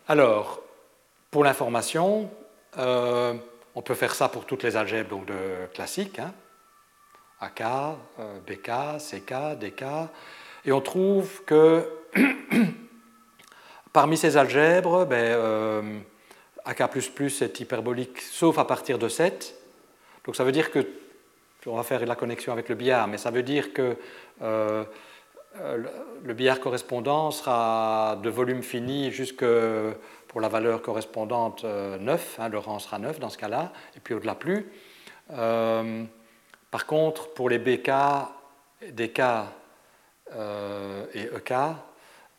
Alors, pour l'information, euh, on peut faire ça pour toutes les algèbres donc classiques. Hein. AK, BK, CK, DK, et on trouve que parmi ces algèbres, ben, euh, AK est hyperbolique sauf à partir de 7. Donc ça veut dire que, on va faire la connexion avec le billard, mais ça veut dire que euh, le billard correspondant sera de volume fini jusque pour la valeur correspondante 9, hein, le rang sera 9 dans ce cas-là, et puis au-delà plus. Par contre, pour les BK, DK euh, et EK,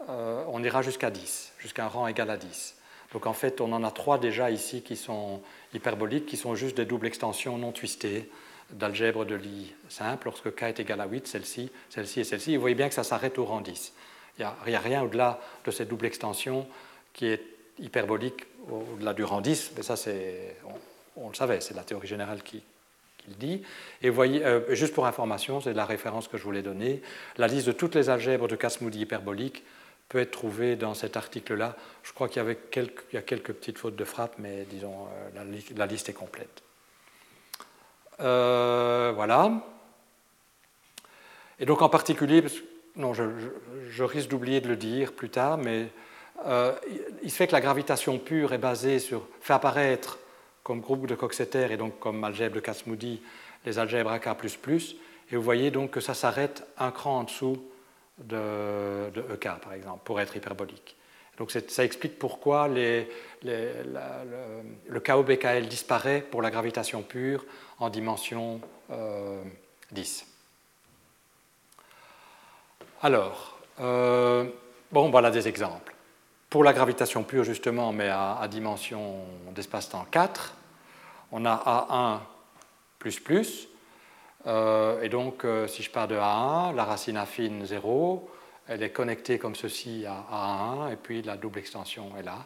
euh, on ira jusqu'à 10, jusqu'à un rang égal à 10. Donc en fait, on en a trois déjà ici qui sont hyperboliques, qui sont juste des doubles extensions non twistées d'algèbre de Lie simple. Lorsque K est égal à 8, celle-ci, celle-ci et celle-ci, vous voyez bien que ça s'arrête au rang 10. Il n'y a, rien au-delà de cette double extension qui est hyperbolique au-delà du rang 10, mais ça, c'est, on, le savait, c'est la théorie générale qui, dit. Et voyez, euh, juste pour information, c'est la référence que je voulais donner, la liste de toutes les algèbres de Casmoudi hyperbolique peut être trouvée dans cet article-là. Je crois qu'il y, avait quelques, a quelques petites fautes de frappe, mais disons, euh, la, liste est complète. Euh, voilà. Et donc en particulier, non, je, risque d'oublier de le dire plus tard, mais il se fait que la gravitation pure est basée sur, fait apparaître comme groupe de Coxeter et donc comme algèbre de Casmoudi les algèbres AK++. Et vous voyez donc que ça s'arrête un cran en dessous de, EK, par exemple, pour être hyperbolique. Donc ça explique pourquoi les, le, le, KOBKL disparaît pour la gravitation pure en dimension 10. Euh, Alors, euh, bon, voilà des exemples pour la gravitation pure, justement, mais à, dimension d'espace-temps 4, on a A1 euh, et donc, euh, si je pars de A1, la racine affine 0, elle est connectée comme ceci à A1, et puis la double extension est là.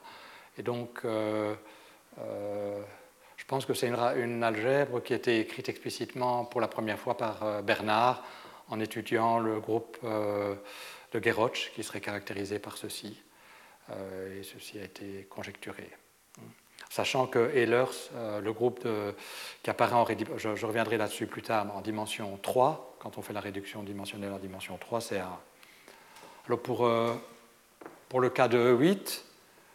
Et donc, euh, Je pense que c'est une, algèbre qui a été écrite explicitement pour la première fois par Bernard en étudiant le groupe de Geroch qui serait caractérisé par ceci. et ceci a été conjecturé. Sachant que Ehlers, le groupe qui apparaît en je, je reviendrai là-dessus plus tard, en dimension 3, quand on fait la réduction dimensionnelle en dimension 3, c'est un. Alors pour, pour le cas de E8,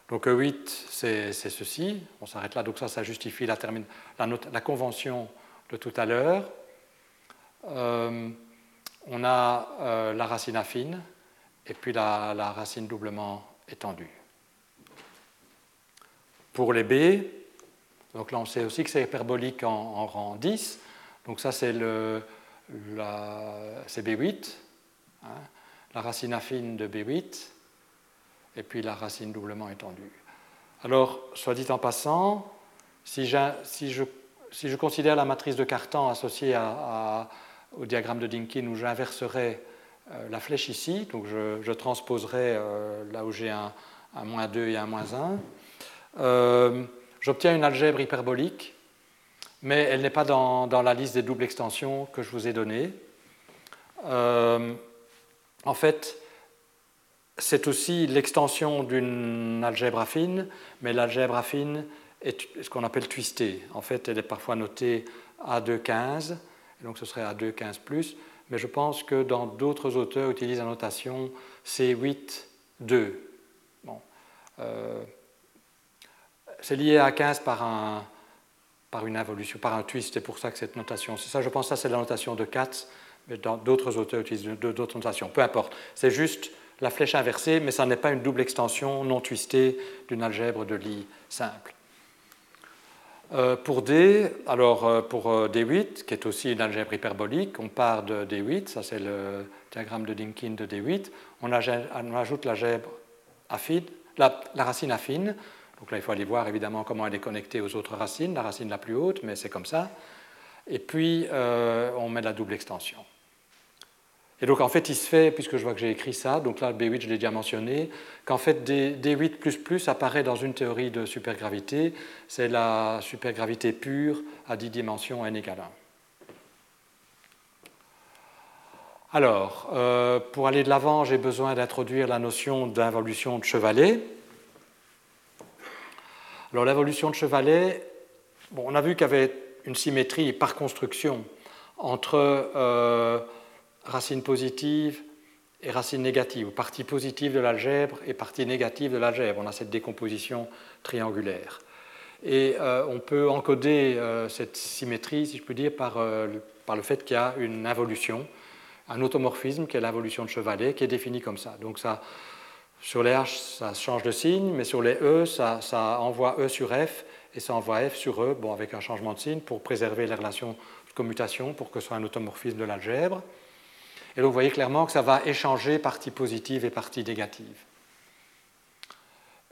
donc E8, c'est ceci. On s'arrête là. Donc ça, justifie la, convention de tout à l'heure. Euh, on a euh, la racine affine et puis la, racine doublement étendue. Pour les B, donc là on sait aussi que c'est hyperbolique en, rang 10. Donc ça c'est B8, hein, la racine affine de B8 et puis la racine doublement étendue. Alors, soit dit en passant, si, je, si je, considère la matrice de Cartan associée au diagramme de Dinkin où j'inverserais euh, la flèche ici, donc je, transposerai euh, là où j'ai un, moins 2 et un moins 1, euh, j'obtiens une algèbre hyperbolique, mais elle n'est pas dans, la liste des doubles extensions que je vous ai données. en fait, c'est aussi l'extension d'une algèbre affine, mais l'algèbre affine est ce qu'on appelle twistée. En fait, elle est parfois notée A215, donc ce serait A215 plus, mais je pense que dans d'autres auteurs utilisent la notation C8-2. Bon. Euh, c'est lié à 15 par, un, par une involution, par un twist, c'est pour ça que cette notation, c'est ça, je pense que ça c'est la notation de Katz, mais d'autres auteurs utilisent d'autres notations, peu importe. C'est juste la flèche inversée, mais ça n'est pas une double extension non twistée d'une algèbre de Lie simple. Euh, pour D, alors euh, pour euh, D8, qui est aussi une algèbre hyperbolique, on part de D8, ça c'est le diagramme de Dinkin de D8, on, ajoute l'algèbre affine, la, la, racine affine, donc là il faut aller voir évidemment comment elle est connectée aux autres racines, la racine la plus haute, mais c'est comme ça, et puis on met la double extension. Et donc en fait, il se fait, puisque je vois que j'ai écrit ça, donc là, B8, je l'ai déjà mentionné, qu'en fait, D8 apparaît dans une théorie de supergravité, c'est la supergravité pure à 10 dimensions n égale 1. Alors, euh, pour aller de l'avant, j'ai besoin d'introduire la notion d'involution de Chevalet. Alors, l'involution de Chevalet, bon, on a vu qu'il y avait une symétrie par construction entre euh, racine positive et racine négative, ou partie positive de l'algèbre et partie négative de l'algèbre. On a cette décomposition triangulaire. Et euh, on peut encoder euh, cette symétrie, si je peux dire, par, euh, par le fait qu'il y a une involution, un automorphisme qui est l'involution de Chevalet, qui est défini comme ça. Donc ça, sur les H, ça change de signe, mais sur les E, ça, envoie E sur F et ça envoie F sur E, avec un changement de signe pour préserver les relations de commutation, pour que ce soit un automorphisme de l'algèbre. Et donc vous voyez clairement que ça va échanger partie positive et partie négative.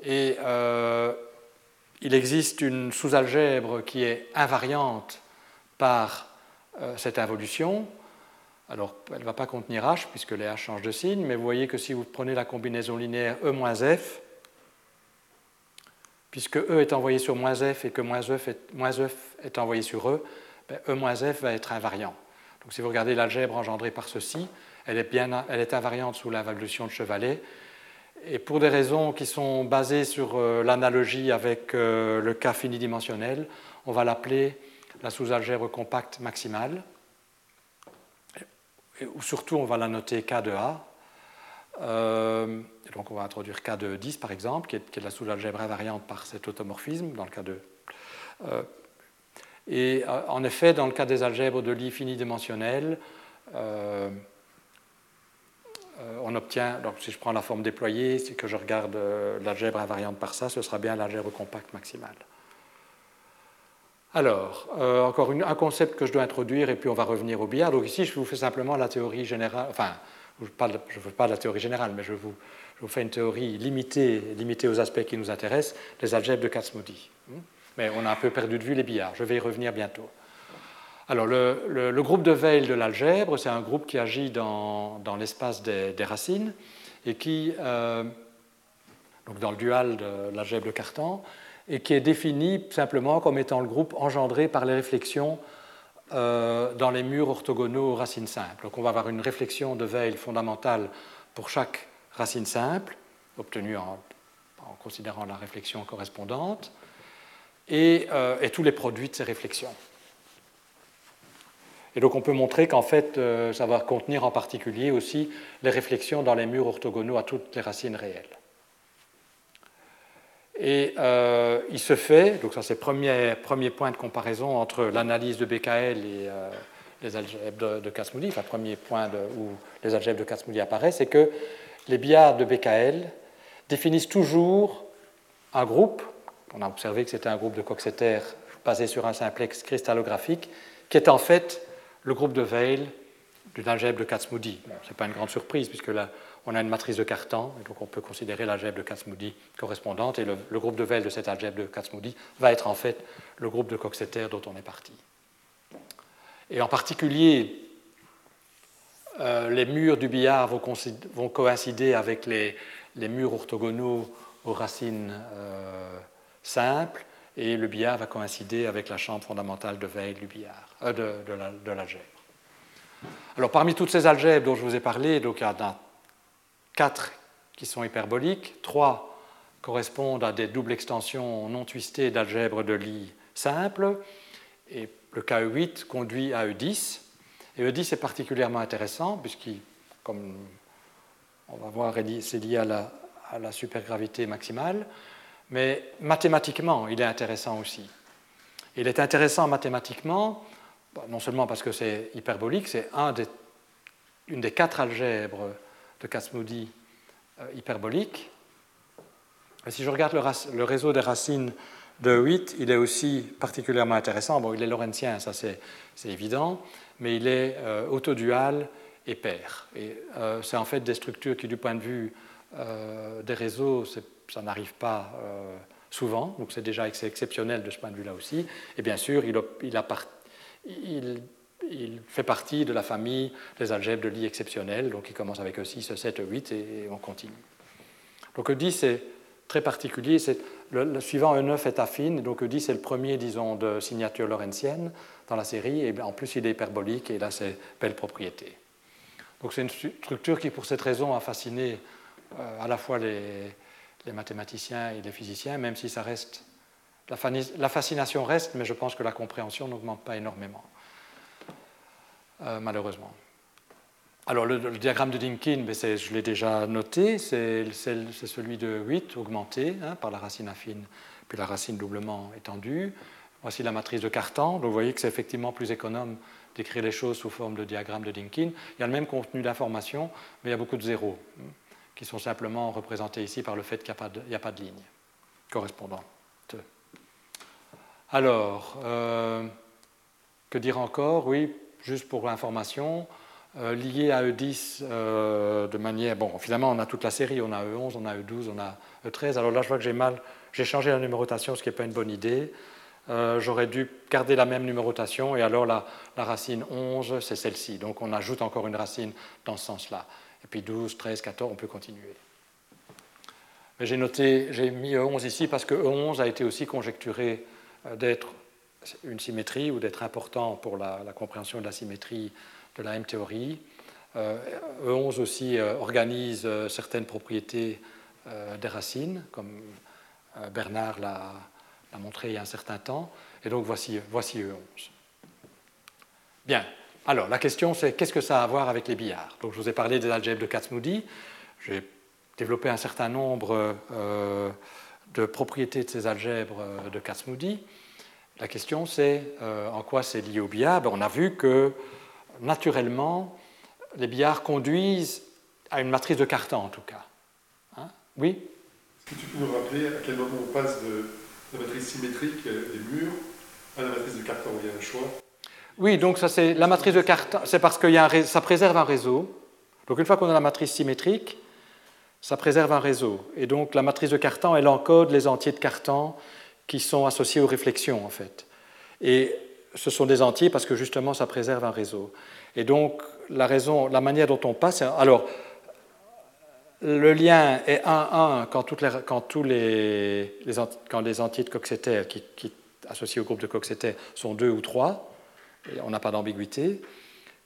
Et euh, il existe une sous-algèbre qui est invariante par euh, cette involution. Alors, elle ne va pas contenir H puisque les H changent de signe, mais vous voyez que si vous prenez la combinaison linéaire E-F, puisque E est envoyé sur moins F et que moins F est, moins F est envoyé sur E, ben E-F va être invariant. Donc si vous regardez l'algèbre engendrée par ceci, elle est, bien, elle est invariante sous l'involution de Chevalet. Et pour des raisons qui sont basées sur euh, l'analogie avec euh, le cas finidimensionnel, on va l'appeler la sous-algèbre compacte maximale. Ou surtout, on va la noter K de A. Euh, donc on va introduire K de 10 par exemple, qui est, la sous-algèbre invariante par cet automorphisme dans le cas de et euh, en effet, dans le cas des algèbres de Lie finidimensionnelles, euh, euh, on obtient, donc si je prends la forme déployée, si que je regarde l'algèbre invariante par ça, ce sera bien l'algèbre compacte maximale. Alors, encore un concept que je dois introduire, et puis on va revenir au billard. Donc ici, je vous fais simplement la théorie générale, enfin, je ne veux pas de la théorie générale, mais je vous, vous, fais une théorie limitée, limitée aux aspects qui nous intéressent, les algèbres de Kac-Moody. Mais on a un peu perdu de vue les billards. Je vais y revenir bientôt. Alors, le, groupe de Weil de l'algèbre, c'est un groupe qui agit dans, l'espace des, racines et qui, euh, donc dans le dual de l'algèbre de Cartan, et qui est défini simplement comme étant le groupe engendré par les réflexions euh, dans les murs orthogonaux aux racines simples. Donc on va avoir une réflexion de Weil fondamentale pour chaque racine simple, obtenue en, considérant la réflexion correspondante, et, euh, et, tous les produits de ces réflexions. Et donc on peut montrer qu'en fait, euh, ça va contenir en particulier aussi les réflexions dans les murs orthogonaux à toutes les racines réelles. Et euh, il se fait, donc ça c'est le premier, premier, point de comparaison entre l'analyse de BKL et euh, les algèbres de, de Kasmoudi, enfin premier point où les algèbres de Kasmoudi apparaissent, c'est que les billards de BKL définissent toujours un groupe, on a observé que c'était un groupe de Coxeter basé sur un simplex cristallographique, qui est en fait le groupe de Weil d'une algèbre de Kac-Moody. ce n'est pas une grande surprise, puisque là, on a une matrice de Cartan, et donc on peut considérer l'algèbre de Katzmoudi correspondante, et le, groupe de Weyl de cette algèbre de Katzmoudi va être en fait le groupe de Coxeter dont on est parti. Et en particulier, euh, les murs du billard vont, coïncider avec les, murs orthogonaux aux racines euh, simples, et le billard va coïncider avec la chambre fondamentale de Weyl du billard, euh, de, l'algèbre. Alors parmi toutes ces algèbres dont je vous ai parlé, il y a 4 qui sont hyperboliques, 3 correspondent à des doubles extensions non twistées d'algèbres de Lie simples, et le cas E8 conduit à E10. Et E10 est particulièrement intéressant, puisqu'il, comme on va voir, c'est lié à la, supergravité maximale, mais mathématiquement, il est intéressant aussi. Il est intéressant mathématiquement, bah, non seulement parce que c'est hyperbolique, c'est une des quatre algèbres de Casmoudi euh, hyperboliques. Et si je regarde le, réseau des racines de 8, il est aussi particulièrement intéressant. Bon, il est lorenzien, ça c'est évident, mais il est euh, autodual et pair. Et euh, c'est en fait des structures qui, du point de vue des réseaux, ça n'arrive pas euh, souvent, donc c'est déjà exceptionnel de ce point de vue-là aussi. Et bien sûr, il, fait partie de la famille des algèbres de Lie exceptionnels, donc il commence avec E6, E7, E8 et, on continue. Donc E10 c'est très particulier, le, suivant E9 est affine, donc E10 est le premier, disons, de signature lorentzienne dans la série, et en plus il est hyperbolique, et là c'est belle propriété. Donc c'est une structure qui, pour cette raison, a fasciné euh, à la fois les, les mathématiciens et les physiciens, même si ça reste. La fascination reste, mais je pense que la compréhension n'augmente pas énormément, euh, malheureusement. Alors, le, diagramme de Dinkin, ben, je l'ai déjà noté, c'est celui de 8 augmenté hein, par la racine affine, puis la racine doublement étendue. Voici la matrice de Cartan. Donc, vous voyez que c'est effectivement plus économe d'écrire les choses sous forme de diagramme de Dinkin. Il y a le même contenu d'information, mais il y a beaucoup de zéros qui sont simplement représentés ici par le fait qu'il n'y a, pas de ligne correspondante. Alors, euh, que dire encore? Oui, juste pour l'information, euh, lié à E10 euh, de manière. Bon, finalement, on a toute la série, on a E11, on a E12, on a E13. Alors là, je vois que j'ai mal. J'ai changé la numérotation, ce qui n'est pas une bonne idée. J'aurais dû garder la même numérotation, et alors la, la racine 11, c'est celle-ci. Donc on ajoute encore une racine dans ce sens-là. Et puis 12, 13, 14, on peut continuer. J'ai noté, j'ai mis E11 ici parce que E11 a été aussi conjecturé euh, d'être une symétrie ou d'être important pour la, compréhension de la symétrie de la M-théorie. E11 euh, e aussi euh, organise certaines propriétés des racines, comme Bernard l'a montré il y a un certain temps. Et donc voici, voici E11. Bien, alors, la question, c'est qu'est-ce que ça a à voir avec les billards? Donc, je vous ai parlé des algèbres de Kac-Moody. J'ai développé un certain nombre euh, de propriétés de ces algèbres euh, de Kac-Moody. La question, c'est euh, en quoi c'est lié au billard? Ben, On a vu que, naturellement, les billards conduisent à une matrice de Cartan, en tout cas. Hein? Oui? Est-ce que tu peux nous rappeler à quel moment on passe de la matrice symétrique des murs à la matrice de Cartan Il y a un choix? Oui, donc ça c'est la matrice de Cartan, c'est parce que ça préserve un réseau. Donc une fois qu'on a la matrice symétrique, ça préserve un réseau. Et donc la matrice de Cartan, elle encode les entiers de Cartan qui sont associés aux réflexions en fait. Et ce sont des entiers parce que justement ça préserve un réseau. Et donc la raison, la manière dont on passe, alors le lien est 1-1 quand, quand, tous les, quand les entiers de Coxeter qui, qui, associés au groupe de Coxeter sont 2 ou 3, et on n'a pas d'ambiguïté.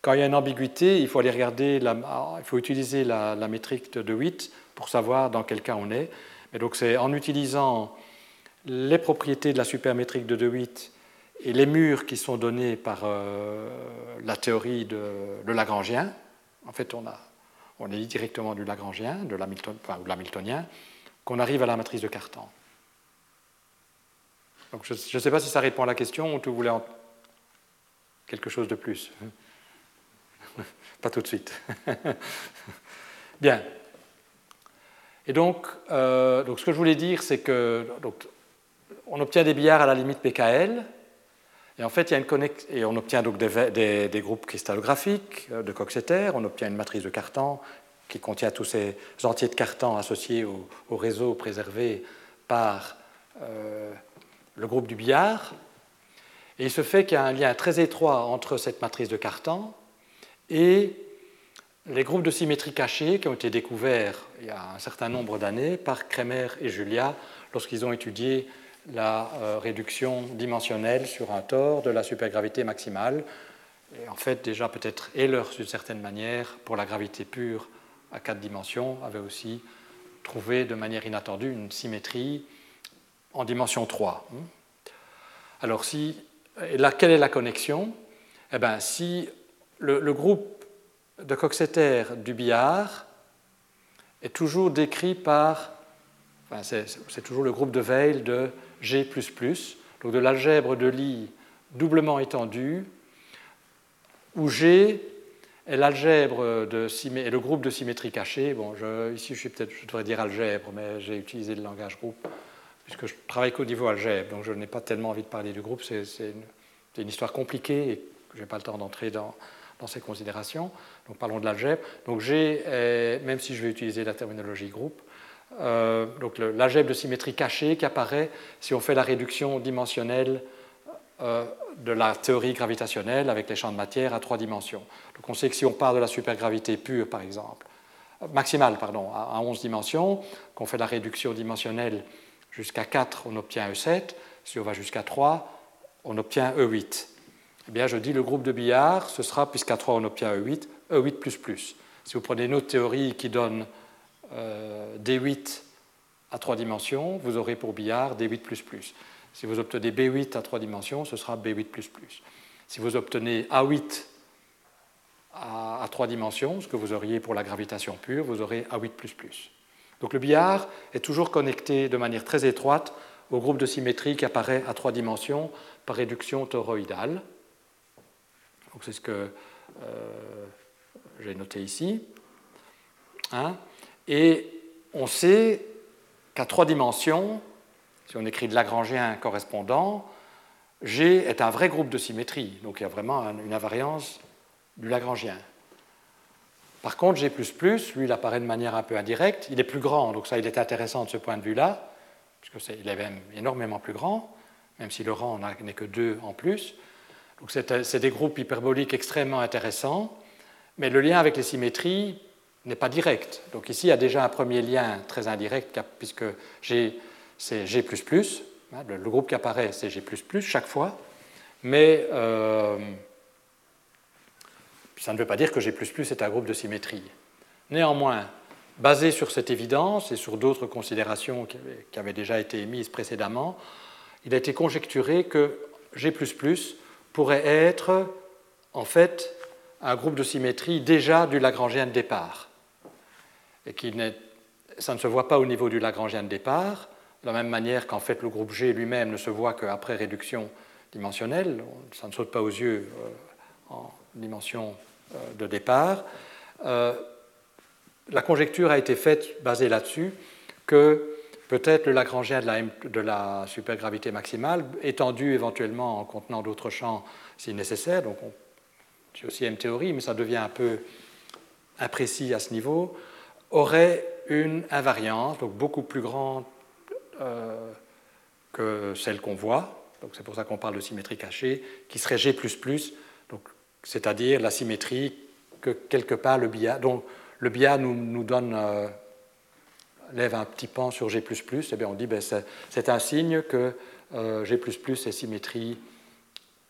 Quand il y a une ambiguïté, il faut aller regarder, il faut utiliser la, métrique de De Witt pour savoir dans quel cas on est. Mais donc c'est en utilisant les propriétés de la supermétrique de De Witt et les murs qui sont donnés par euh, la théorie de, Lagrangien, en fait on, a, on est directement du Lagrangien, de l'Hamiltonien, qu'on arrive à la matrice de Cartan. Donc je ne sais pas si ça répond à la question ou tu voulais en... quelque chose de plus. pas tout de suite. Bien. Et donc, euh, donc, ce que je voulais dire, c'est que on obtient des billards à la limite PKL, et on obtient donc des, groupes cristallographiques euh, de Coxeter, on obtient une matrice de Cartan qui contient tous ces entiers de Cartan associés au, réseau préservé par euh, le groupe du billard. Et il se fait qu'il y a un lien très étroit entre cette matrice de Cartan et les groupes de symétrie cachée qui ont été découverts il y a un certain nombre d'années par Kremer et Julia lorsqu'ils ont étudié la euh, réduction dimensionnelle sur un tore de la supergravité maximale. Et en fait, déjà peut-être Euler, d'une certaine manière, pour la gravité pure à quatre dimensions, avait aussi trouvé de manière inattendue une symétrie en dimension 3. Alors, si, et là, quelle est la connexion? Eh bien, Si le, groupe de Coxeter du billard est toujours décrit par, enfin, c'est toujours le groupe de Weil de G, donc de l'algèbre de Lie doublement étendue, où G est l'algèbre de et le groupe de symétrie cachée. Bon, ici, je, suis je devrais dire algèbre, mais j'ai utilisé le langage groupe, puisque je travaille qu'au niveau algèbre, donc je n'ai pas tellement envie de parler du groupe. C'est, une, histoire compliquée et je n'ai pas le temps d'entrer dans, dans ces considérations. Donc parlons de l'algèbre. Donc G, même si je vais utiliser la terminologie groupe, euh, donc l'algèbre de symétrie cachée qui apparaît si on fait la réduction dimensionnelle euh, de la théorie gravitationnelle avec les champs de matière à trois dimensions. Donc on sait que si on part de la supergravité pure, par exemple, euh, maximale, pardon, à 11 dimensions, qu'on fait la réduction dimensionnelle jusqu'à 4, on obtient E7. Si on va jusqu'à 3, on obtient E8 eh bien, je dis le groupe de billard, ce sera, puisqu'à 3 on obtient E8, E8. Si vous prenez une autre théorie qui donne euh, D8 à 3 dimensions, vous aurez pour billard D8. Si vous obtenez B8 à 3 dimensions, ce sera B8. Si vous obtenez A8 à, à 3 dimensions, ce que vous auriez pour la gravitation pure, vous aurez A8. Donc le billard est toujours connecté de manière très étroite au groupe de symétrie qui apparaît à 3 dimensions par réduction toroïdale c'est ce que euh, j'ai noté ici. Hein. Et on sait qu'à trois dimensions, si on écrit de Lagrangien correspondant, G est un vrai groupe de symétrie. Donc il y a vraiment une invariance du Lagrangien. Par contre, G, lui, il apparaît de manière un peu indirecte. Il est plus grand, donc ça, il est intéressant de ce point de vue-là, puisque est, il est même énormément plus grand, même si le rang n'est que 2 en plus. Donc c'est des groupes hyperboliques extrêmement intéressants, mais le lien avec les symétries n'est pas direct. Donc ici, il y a déjà un premier lien très indirect, puisque G, c'est G++, hein, le, groupe qui apparaît, c'est G++ chaque fois, mais euh, ça ne veut pas dire que G++ est un groupe de symétrie. Néanmoins, basé sur cette évidence et sur d'autres considérations qui avaient, qui avaient déjà été émises précédemment, il a été conjecturé que G++ pourrait être en fait un groupe de symétrie déjà du Lagrangien de départ. Et qui ça ne se voit pas au niveau du Lagrangien de départ, de la même manière qu'en fait le groupe G lui-même ne se voit qu'après réduction dimensionnelle, ça ne saute pas aux yeux euh, en dimension euh, de départ. Euh, la conjecture a été faite basée là-dessus que peut-être le Lagrangien de la, supergravité maximale, étendu éventuellement en contenant d'autres champs si nécessaire. Donc, c'est aussi une théorie, mais ça devient un peu imprécis à ce niveau, aurait une invariance, donc beaucoup plus grande euh, que celle qu'on voit. Donc, c'est pour ça qu'on parle de symétrie cachée, qui serait G, donc, c'est-à-dire la symétrie que quelque part le biais, dont le biais nous, nous donne. Euh, lève un petit pan sur G++, eh bien on dit ben, c'est un signe que G++ est symétrie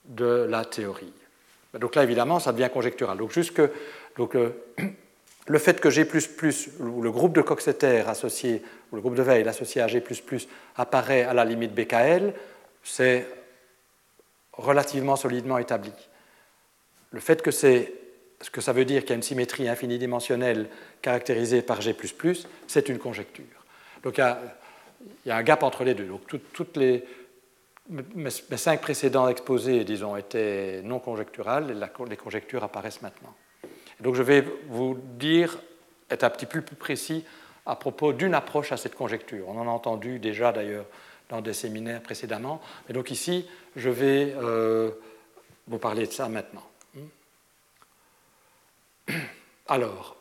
de la théorie. Donc là, évidemment, ça devient conjectural. Donc, juste donc, le fait que G++, ou le groupe de Coxeter associé, ou le groupe de Weil associé à G++ apparaît à la limite BKL, c'est relativement solidement établi. Le fait que c'est ce que ça veut dire qu'il y a une symétrie infinidimensionnelle caractérisée par G++, c'est une conjecture. Donc il y, a, un gap entre les deux. Donc toutes les, mes, cinq précédents exposés, disons, étaient non conjecturales et les conjectures apparaissent maintenant. Donc je vais vous dire, être un petit peu plus précis à propos d'une approche à cette conjecture. On en a entendu déjà d'ailleurs dans des séminaires précédemment. Et donc ici, je vais euh, vous parler de ça maintenant. Alors,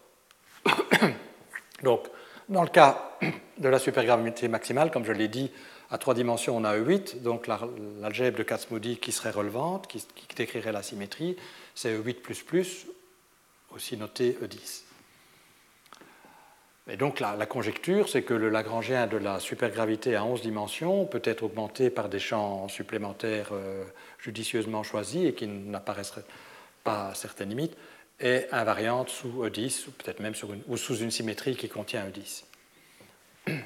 donc, dans le cas de la supergravité maximale, comme je l'ai dit, à trois dimensions, on a E8, donc l'algèbre de Kac-Moody qui serait relevante, qui, décrirait la symétrie, c'est E8, aussi noté E10. Et donc la, conjecture, c'est que le Lagrangien de la supergravité à 11 dimensions peut être augmenté par des champs supplémentaires euh, judicieusement choisis et qui n'apparaisseraient pas à certaines limites, est invariante sous E10, ou peut-être même ou sous une symétrie qui contient E10.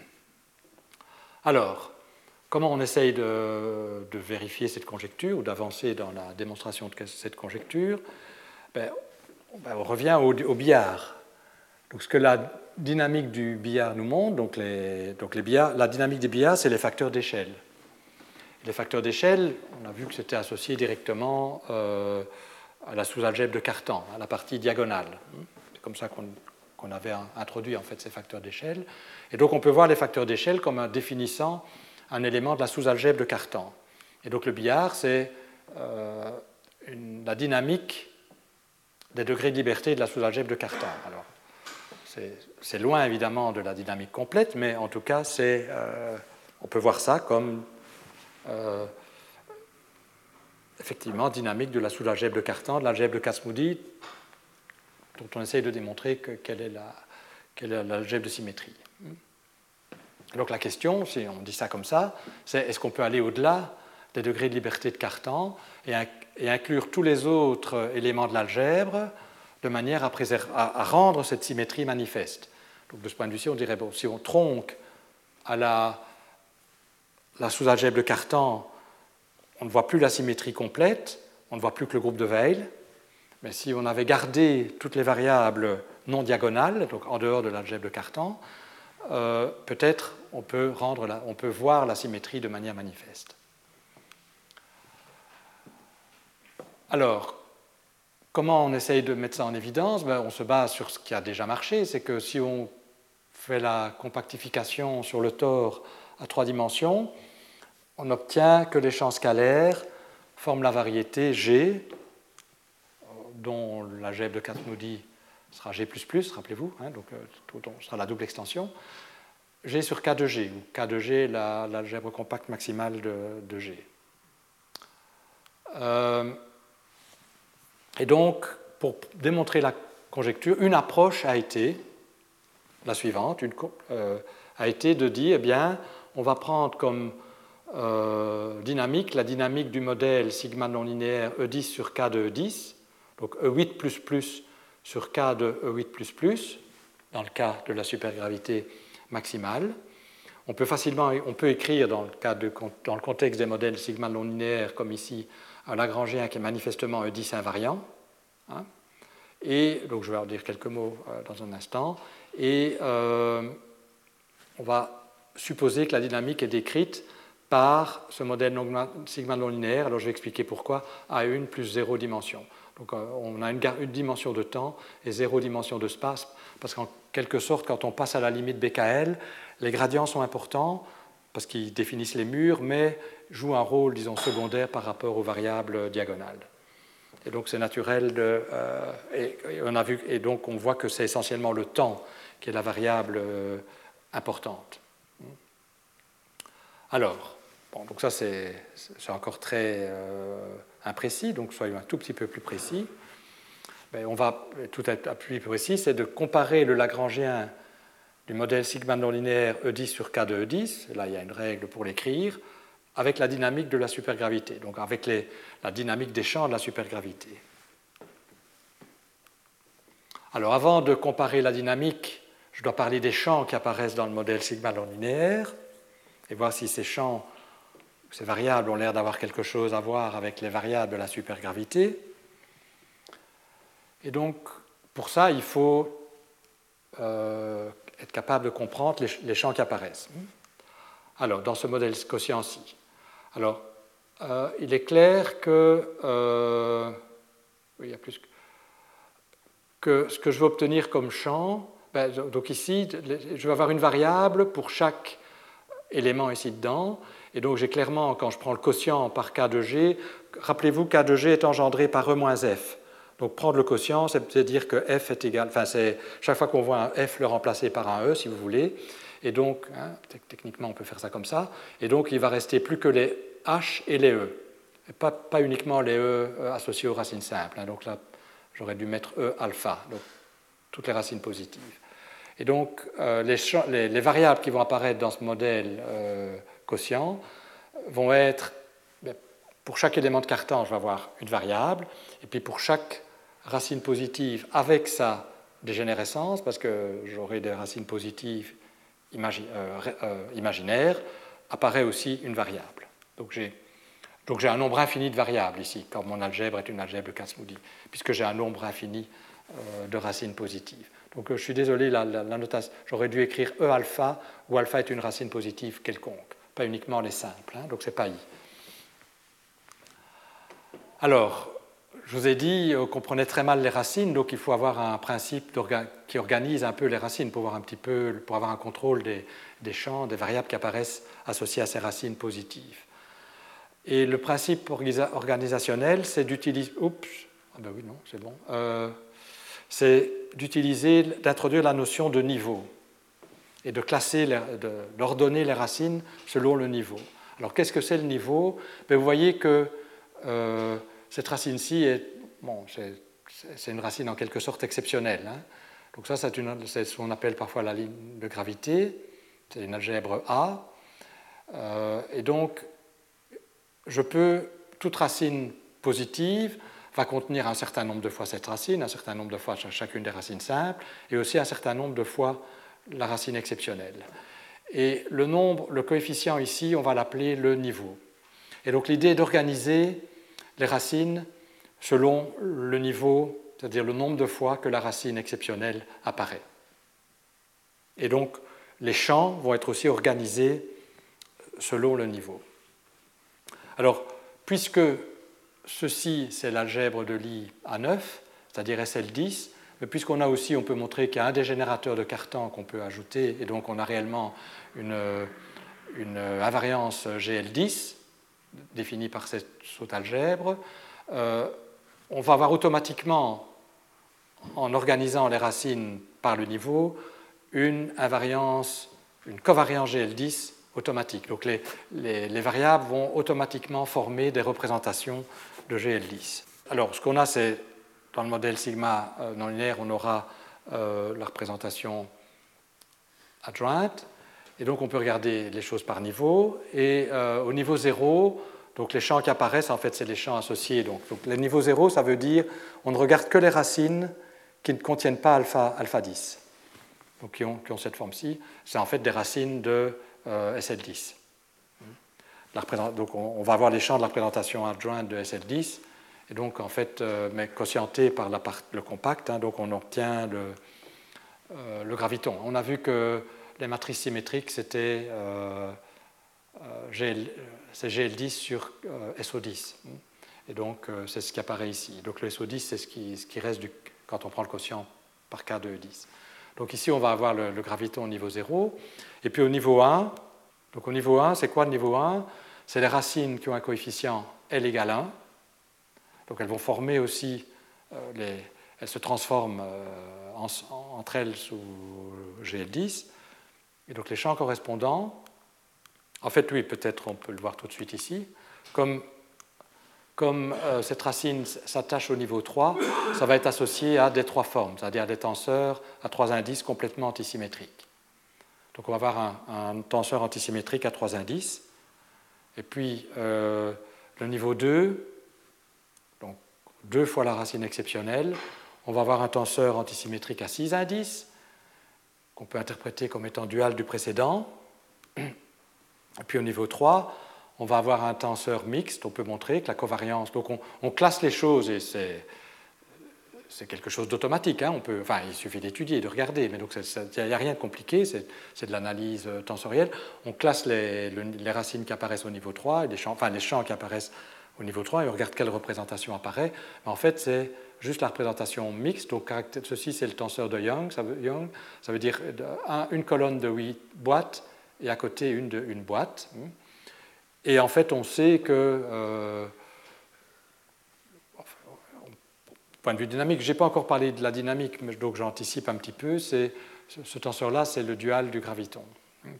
Alors, comment on essaye de, vérifier cette conjecture ou d'avancer dans la démonstration de cette conjecture? Ben, ben, On revient au, billard. Donc, ce que la dynamique du billard nous montre, donc, les, les la dynamique des billards, c'est les facteurs d'échelle. Les facteurs d'échelle, on a vu que c'était associé directement euh, à la sous-algèbre de Cartan, à la partie diagonale. C'est comme ça qu'on avait introduit en fait ces facteurs d'échelle. Et donc on peut voir les facteurs d'échelle comme définissant un élément de la sous-algèbre de Cartan. Et donc le billard, c'est euh, la dynamique des degrés de liberté de la sous-algèbre de Cartan. Alors, c'est loin évidemment de la dynamique complète, mais en tout cas, euh, on peut voir ça comme euh, effectivement dynamique de la sous-algèbre de Cartan, de l'algèbre de Casmoudi, dont on essaye de démontrer quelle est l'algèbre de symétrie. Donc la question, si on dit ça comme ça, c'est est-ce qu'on peut aller au-delà des degrés de liberté de Cartan et, inclure tous les autres éléments de l'algèbre de manière à, rendre cette symétrie manifeste. Donc de ce point de vue-ci, on dirait, bon, si on tronque à la, la sous-algèbre de Cartan, on ne voit plus la symétrie complète, on ne voit plus que le groupe de Weil, mais si on avait gardé toutes les variables non diagonales, donc en dehors de l'algèbre de Cartan, euh, peut-être on, peut on peut voir la symétrie de manière manifeste. Alors, comment on essaye de mettre ça en évidence? Ben, On se base sur ce qui a déjà marché, c'est que si on fait la compactification sur le tore à trois dimensions, on obtient que les champs scalaires forment la variété G, dont l'algèbre de Katmoudi sera G++, rappelez-vous, hein, donc euh, sera la double extension, G sur K de G, où K de G l'algèbre compacte maximale de, G. Euh, et donc, pour démontrer la conjecture, une approche a été, la suivante, euh, a été de dire, eh bien, on va prendre comme dynamique la dynamique du modèle sigma non linéaire E10 sur K de E10, donc E8 sur K de E8 dans le cas de la supergravité maximale. On peut facilement on peut écrire dans le, cas de, dans le contexte des modèles sigma non linéaires, comme ici, un Lagrangien qui est manifestement E10 invariant. Hein. et donc je vais en dire quelques mots euh, dans un instant. Et euh, on va supposer que la dynamique est décrite par ce modèle sigma non linéaire. Alors je vais expliquer pourquoi à une plus zéro dimension. Donc euh, on a une, dimension de temps et zéro dimension de space, parce qu'en quelque sorte, quand on passe à la limite BKL, les gradients sont importants, parce qu'ils définissent les murs, mais jouent un rôle, disons, secondaire par rapport aux variables diagonales. Et donc c'est naturel de... Euh, et, on a vu, et donc on voit que c'est essentiellement le temps qui est la variable euh, importante. Alors, bon, donc ça c'est encore très imprécis, donc soyons un tout petit peu plus précis. Ben, on va tout être plus précis, c'est de comparer le Lagrangien du modèle sigma non linéaire E10 sur K de E10, là il y a une règle pour l'écrire, avec la dynamique de la supergravité, donc avec la dynamique des champs de la supergravité. Alors avant de comparer la dynamique, je dois parler des champs qui apparaissent dans le modèle sigma non linéaire et voir si ces champs, ces variables ont l'air d'avoir quelque chose à voir avec les variables de la supergravité. Et donc, pour ça, il faut euh, être capable de comprendre les, champs qui apparaissent. Alors, dans ce modèle quotient-ci. Alors, euh, il est clair que, euh, il y a plus que ce que je veux obtenir comme champ, ben, donc ici, je vais avoir une variable pour chaque élément ici dedans, et donc j'ai clairement, quand je prends le quotient par K de G, rappelez-vous, K de G est engendré par E moins F. Donc prendre le quotient, c'est dire que f est égal, enfin c'est chaque fois qu'on voit un f le remplacer par un e si vous voulez, et donc hein, techniquement on peut faire ça comme ça, et donc il va rester plus que les h et les e, pas, uniquement les e euh, associés aux racines simples. Hein. donc là j'aurais dû mettre e alpha, donc toutes les racines positives. Et donc euh, les, les, variables qui vont apparaître dans ce modèle euh, quotient vont être ben, pour chaque élément de cartan, je vais avoir une variable, et puis pour chaque racine positive avec sa dégénérescence, parce que j'aurai des racines positives imaginaires, apparaît aussi une variable. Donc j'ai un nombre infini de variables ici, quand mon algèbre est une algèbre de Kasmoudi, puisque j'ai un nombre infini euh, de racines positives. Donc je suis désolé, la, notation, j'aurais dû écrire E alpha, où alpha est une racine positive quelconque, pas uniquement les simples, hein, donc c'est pas I. Alors, je vous ai dit qu'on prenait très mal les racines, donc il faut avoir un principe qui organise un peu les racines pour avoir un petit peu, pour avoir un contrôle des, champs, des variables qui apparaissent associées à ces racines positives. Et le principe organisationnel, c'est d'utiliser, oups, ah ben oui non, c'est bon, euh, c'est d'introduire la notion de niveau et de classer, d'ordonner les racines selon le niveau. Alors qu'est-ce que c'est le niveau? Ben, Vous voyez que euh, cette racine-ci est, bon, c'est une racine en quelque sorte exceptionnelle. Hein. Donc ça, c'est ce qu'on appelle parfois la ligne de gravité. C'est une algèbre A. Euh, et donc, je peux, toute racine positive va contenir un certain nombre de fois cette racine, un certain nombre de fois chacune des racines simples, et aussi un certain nombre de fois la racine exceptionnelle. Et le nombre, le coefficient ici, on va l'appeler le niveau. Et donc l'idée est d'organiser les racines selon le niveau, c'est-à-dire le nombre de fois que la racine exceptionnelle apparaît. Et donc, les champs vont être aussi organisés selon le niveau. Alors, puisque ceci, c'est l'algèbre de Lie à 9, c'est-à-dire SL10, mais puisqu'on a aussi, on peut montrer qu'il y a un des générateurs de Cartan qu'on peut ajouter, et donc on a réellement une, invariance GL10, définie par cette saute algèbre, euh, on va avoir automatiquement, en organisant les racines par le niveau, une invariance, une covariance GL10 automatique. Donc les, les, variables vont automatiquement former des représentations de GL10. Alors ce qu'on a, c'est dans le modèle sigma euh, non linéaire, on aura euh, la représentation adjointe. Et donc on peut regarder les choses par niveau. Et euh, au niveau 0, donc les champs qui apparaissent, en fait, c'est les champs associés. Donc, le niveau 0, ça veut dire on ne regarde que les racines qui ne contiennent pas alpha, alpha 10, donc qui ont, qui ont cette forme-ci. C'est en fait des racines de euh, SL10. donc on, va avoir les champs de la représentation adjointe de SL10, et donc en fait, euh, mais quotienté par le compact, hein, donc on obtient le, le graviton. On a vu que les matrices symétriques, c'était euh, euh, GL10 sur euh, SO10. Et donc, c'est ce qui apparaît ici. Donc, le SO10, c'est ce qui, reste quand on prend le quotient par K de E10. Donc, ici, on va avoir le, graviton au niveau 0. Et puis, au niveau 1, donc au niveau 1, c'est quoi le niveau 1 C'est les racines qui ont un coefficient L égale 1. Donc, elles vont former aussi, les, elles se transforment entre elles sous GL10. Et donc les champs correspondants, en fait, oui, peut-être on peut le voir tout de suite ici, comme, comme euh, cette racine s'attache au niveau 3, ça va être associé à des trois formes, c'est-à-dire des tenseurs à trois indices complètement antisymétriques. Donc on va avoir un, tenseur antisymétrique à trois indices. Et puis euh, le niveau 2, donc deux fois la racine exceptionnelle, on va avoir un tenseur antisymétrique à six indices, qu'on peut interpréter comme étant dual du précédent. Et puis au niveau 3, on va avoir un tenseur mixte, on peut montrer que la covariance, donc on, classe les choses et c'est, quelque chose d'automatique. Hein. enfin, il suffit d'étudier, de regarder, mais donc il n'y a rien de compliqué, c'est, de l'analyse euh, tensorielle. On classe les, racines qui apparaissent au niveau 3, et les champs, enfin les champs qui apparaissent au niveau 3, et on regarde quelle représentation apparaît. en fait, c'est juste la représentation mixte. Donc, ceci, c'est le tenseur de Young. Ça veut, dire une colonne de 8 boîtes et à côté une, boîte. Et en fait, on sait que, euh, point de vue dynamique, je n'ai pas encore parlé de la dynamique, donc j'anticipe un petit peu, c'est, ce tenseur-là, c'est le dual du graviton.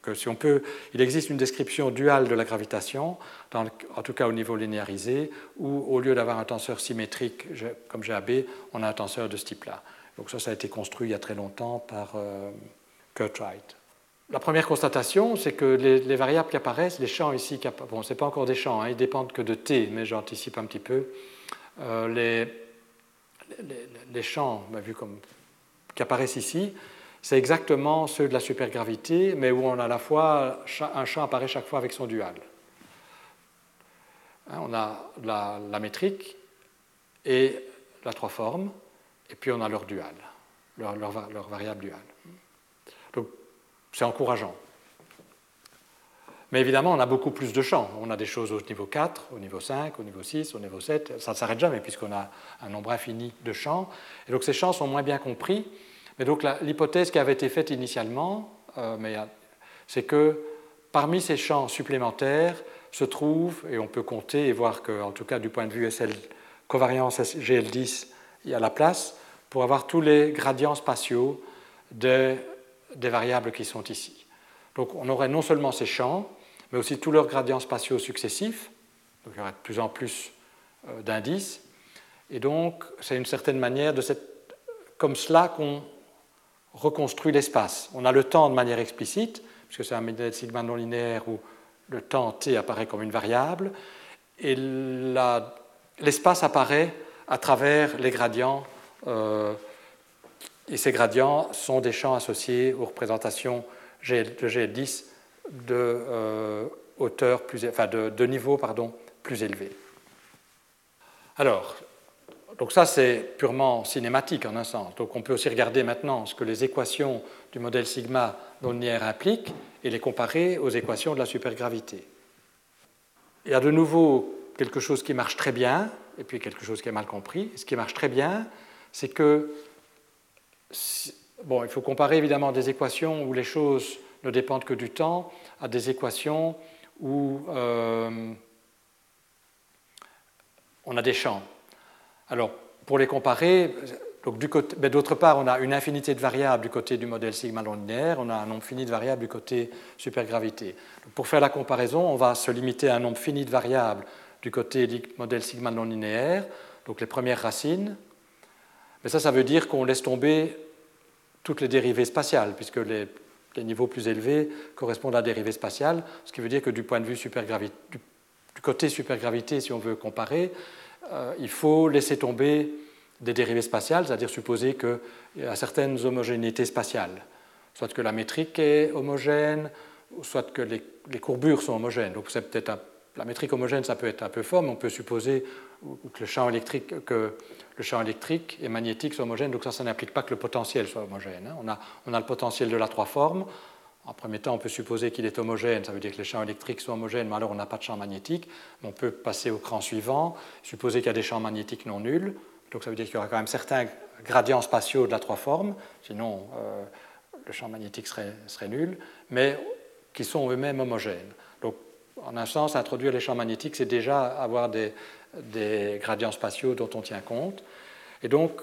Que si on peut, il existe une description duale de la gravitation, en tout cas au niveau linéarisé, où au lieu d'avoir un tenseur symétrique comme GAB, on a un tenseur de ce type-là. Donc ça, ça a été construit il y a très longtemps par euh, Wright. La première constatation, c'est que les, variables qui apparaissent, les champs ici, bon, ce n'est pas encore des champs, hein, ils dépendent que de t, mais j'anticipe un petit peu. Euh, les, les, champs, bah, vu comme, qui apparaissent ici, c'est exactement ceux de la supergravité, mais où on a à la fois un champ apparaît chaque fois avec son dual. Hein, on a la, métrique et la trois formes, et puis on a leur dual, leur, leur, leur variable dual. Donc c'est encourageant. Mais évidemment, on a beaucoup plus de champs. On a des choses au niveau 4, au niveau 5, au niveau 6, au niveau 7. Ça ne s'arrête jamais puisqu'on a un nombre infini de champs. Et donc ces champs sont moins bien compris. Mais donc l'hypothèse qui avait été faite initialement, euh, c'est que parmi ces champs supplémentaires se trouvent, et on peut compter et voir qu'en tout cas du point de vue SL covariance GL10, il y a la place pour avoir tous les gradients spatiaux de des variables qui sont ici. Donc on aurait non seulement ces champs, mais aussi tous leurs gradients spatiaux successifs. Donc il y aurait de plus en plus euh, d'indices. Et donc c'est une certaine manière de cette, comme cela qu'on reconstruit l'espace. On a le temps de manière explicite, puisque c'est un modèle sigma non linéaire où le temps t apparaît comme une variable, et l'espace apparaît à travers les gradients euh, et ces gradients sont des champs associés aux représentations de GL10 de, euh, hauteur plus, enfin de, niveau pardon, plus élevé. Alors, donc ça c'est purement cinématique en un sens. Donc on peut aussi regarder maintenant ce que les équations du modèle sigma non impliquent et les comparer aux équations de la supergravité. Il y a de nouveau quelque chose qui marche très bien et puis quelque chose qui est mal compris. Ce qui marche très bien, c'est que bon, il faut comparer évidemment des équations où les choses ne dépendent que du temps à des équations où euh, on a des champs. Alors, pour les comparer, d'autre part, on a une infinité de variables du côté du modèle sigma non linéaire, on a un nombre fini de variables du côté supergravité. pour faire la comparaison, on va se limiter à un nombre fini de variables du côté du modèle sigma non linéaire, donc les premières racines, mais ça, ça veut dire qu'on laisse tomber toutes les dérivées spatiales, puisque les, niveaux plus élevés correspondent à dérivées spatiales, ce qui veut dire que du point de vue supergravité, du, côté supergravité, si on veut comparer, euh, il faut laisser tomber des dérivées spatiales, c'est-à-dire supposer qu'il y a certaines homogénéités spatiales, soit que la métrique est homogène, soit que les, courbures sont homogènes. Donc c'est peut-être la métrique homogène, ça peut être un peu fort, mais on peut supposer que le champ électrique, que le champ électrique et magnétique sont homogènes. Donc ça, ça n'implique pas que le potentiel soit homogène. Hein. On, a, on, a, le potentiel de la trois formes. En premier temps, on peut supposer qu'il est homogène, ça veut dire que les champs électriques sont homogènes, mais alors on n'a pas de champ magnétique. On peut passer au cran suivant, supposer qu'il y a des champs magnétiques non nuls. Donc ça veut dire qu'il y aura quand même certains gradients spatiaux de la trois formes, sinon euh, le champ magnétique serait, serait nul, mais qui sont eux-mêmes homogènes. En un sens, introduire les champs magnétiques, c'est déjà avoir des, gradients spatiaux dont on tient compte. Et donc,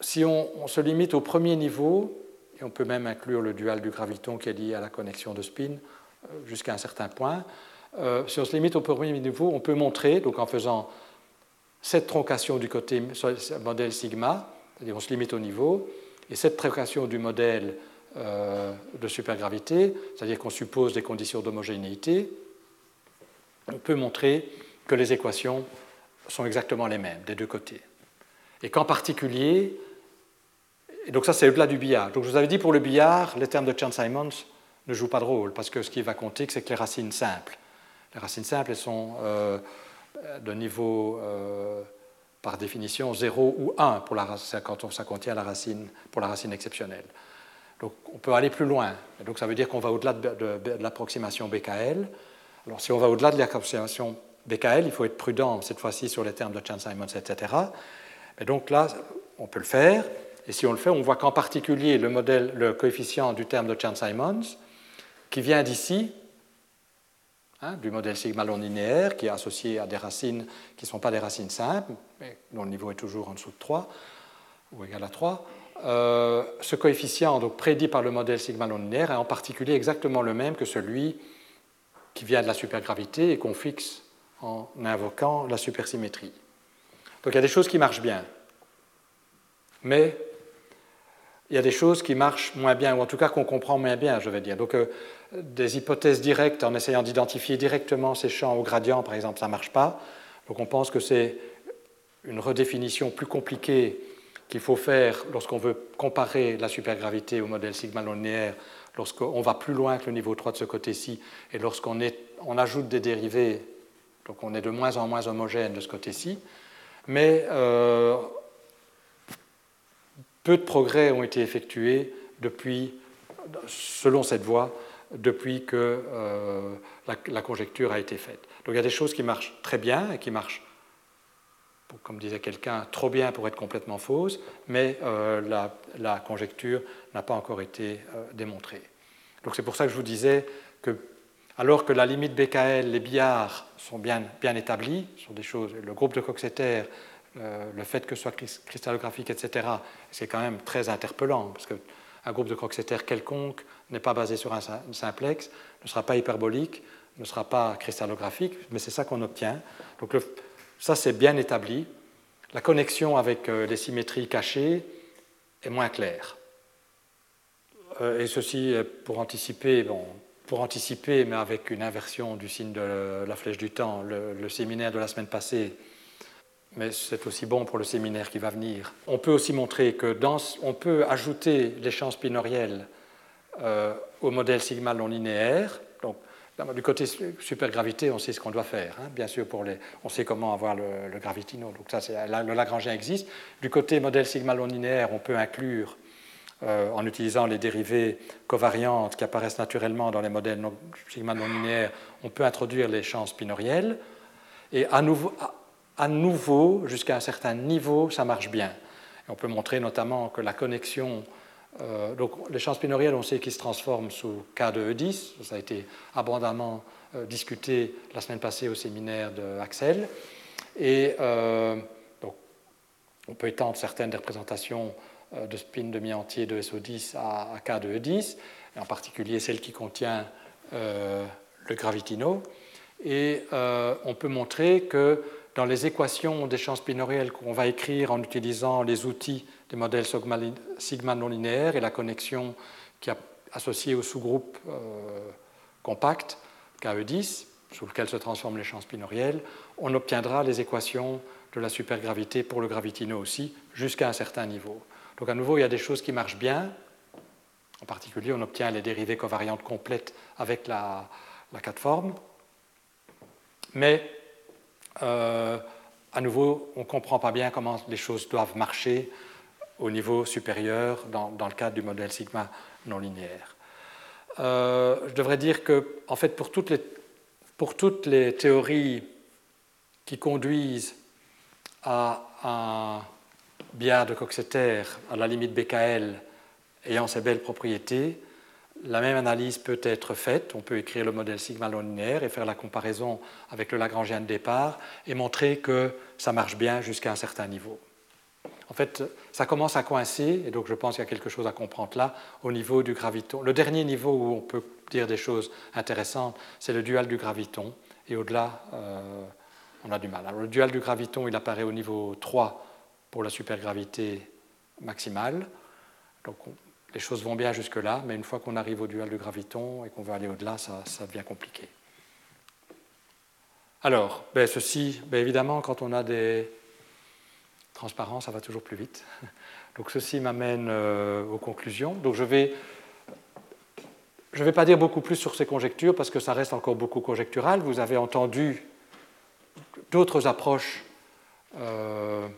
si on, se limite au premier niveau, et on peut même inclure le dual du graviton qui est lié à la connexion de spin euh, jusqu'à un certain point, euh, si on se limite au premier niveau, on peut montrer, donc en faisant cette troncation du côté modèle sigma, c'est-à-dire on se limite au niveau, et cette troncation du modèle de supergravité, c'est-à-dire qu'on suppose des conditions d'homogénéité, on peut montrer que les équations sont exactement les mêmes des deux côtés. Et qu'en particulier, et donc ça c'est au-delà du billard. Donc je vous avais dit pour le billard, les termes de Chan-Simons ne jouent pas de rôle, parce que ce qui va compter, c'est que les racines simples. Les racines simples, elles sont euh, de niveau, euh, par définition, 0 ou 1 pour la, quand ça contient la racine, pour la racine exceptionnelle. Donc on peut aller plus loin. Donc ça veut dire qu'on va au-delà de, de l'approximation BKL. Alors si on va au-delà de l'approximation BKL, il faut être prudent cette fois-ci sur les termes de Chan-Simons, etc. Et donc là, on peut le faire. Et si on le fait, on voit qu'en particulier le, modèle, le coefficient du terme de Chan-Simons, qui vient d'ici, hein, du modèle sigma non linéaire, qui est associé à des racines qui ne sont pas des racines simples, mais dont le niveau est toujours en dessous de 3, ou égal à 3, euh, ce coefficient donc, prédit par le modèle sigma non linéaire est en particulier exactement le même que celui qui vient de la supergravité et qu'on fixe en invoquant la supersymétrie. Donc il y a des choses qui marchent bien, mais il y a des choses qui marchent moins bien, ou en tout cas qu'on comprend moins bien, je vais dire. Donc euh, des hypothèses directes en essayant d'identifier directement ces champs au gradient, par exemple, ça ne marche pas. Donc on pense que c'est une redéfinition plus compliquée qu'il faut faire lorsqu'on veut comparer la supergravité au modèle sigma linéaire, lorsqu'on va plus loin que le niveau 3 de ce côté-ci, et lorsqu'on on ajoute des dérivés donc on est de moins en moins homogène de ce côté-ci. Mais euh, peu de progrès ont été effectués depuis, selon cette voie, depuis que euh, la, conjecture a été faite. Donc il y a des choses qui marchent très bien et qui marchent, comme disait quelqu'un, trop bien pour être complètement fausses, mais euh, la, conjecture n'a pas encore été démontrée. Donc c'est pour ça que je vous disais que alors que la limite BKL, les billards sont bien, bien établis sur des choses, le groupe de Coxeter, euh, le fait que ce soit cristallographique, etc., c'est quand même très interpellant, parce qu'un groupe de Coxeter quelconque n'est pas basé sur un simplex, ne sera pas hyperbolique, ne sera pas cristallographique, mais c'est ça qu'on obtient. Donc ça, c'est bien établi. La connexion avec euh, les symétries cachées est moins claire. Euh, et ceci, pour anticiper, bon, pour anticiper, mais avec une inversion du signe de la flèche du temps, le, séminaire de la semaine passée, mais c'est aussi bon pour le séminaire qui va venir. On peut aussi montrer que dans, on peut ajouter les champs spinoriels euh, au modèle sigma non linéaire. Du côté supergravité, on sait ce qu'on doit faire. Hein. Bien sûr, pour les, on sait comment avoir le, gravitino. Donc ça, le Lagrangien existe. Du côté modèle sigma non linéaire, on peut inclure euh, en utilisant les dérivées covariantes qui apparaissent naturellement dans les modèles sigma non linéaires, on peut introduire les champs spinoriels. Et à nouveau jusqu'à un certain niveau, ça marche bien. on peut montrer notamment que la connexion euh, donc, les champs spinoriels, on sait qu'ils se transforment sous K de E10. Ça a été abondamment euh, discuté la semaine passée au séminaire de Axel. Et donc, on peut étendre certaines des représentations euh, de spin demi-entier de SO10 à, K de E10, et en particulier celle qui contient euh, le gravitino. Et euh, on peut montrer que dans les équations des champs spinoriels qu'on va écrire en utilisant les outils des modèles sigma non linéaires et la connexion qui est associée au sous-groupe compact KE10, sous lequel se transforment les champs spinoriels, on obtiendra les équations de la supergravité pour le gravitino aussi, jusqu'à un certain niveau. Donc à nouveau, il y a des choses qui marchent bien. En particulier, on obtient les dérivées covariantes complètes avec la, la 4 forme. Mais euh, à nouveau, on ne comprend pas bien comment les choses doivent marcher au niveau supérieur dans, le cadre du modèle sigma non linéaire. Euh, je devrais dire que, en fait, pour toutes les, pour toutes les théories qui conduisent à un billard de Coxeter à la limite BKL ayant ces belles propriétés, la même analyse peut être faite. On peut écrire le modèle sigma non linéaire et faire la comparaison avec le Lagrangien de départ et montrer que ça marche bien jusqu'à un certain niveau. En fait, ça commence à coincer, et donc je pense qu'il y a quelque chose à comprendre là, au niveau du graviton. Le dernier niveau où on peut dire des choses intéressantes, c'est le dual du graviton, et au-delà, euh, on a du mal. Alors, le dual du graviton, il apparaît au niveau 3 pour la supergravité maximale. Donc les choses vont bien jusque-là, mais une fois qu'on arrive au dual de graviton et qu'on veut aller au-delà, ça, devient compliqué. Alors, ben, ceci, ben, évidemment, quand on a des transparents, ça va toujours plus vite. Donc ceci m'amène euh, aux conclusions. Donc je ne vais pas dire beaucoup plus sur ces conjectures parce que ça reste encore beaucoup conjectural. Vous avez entendu d'autres approches euh,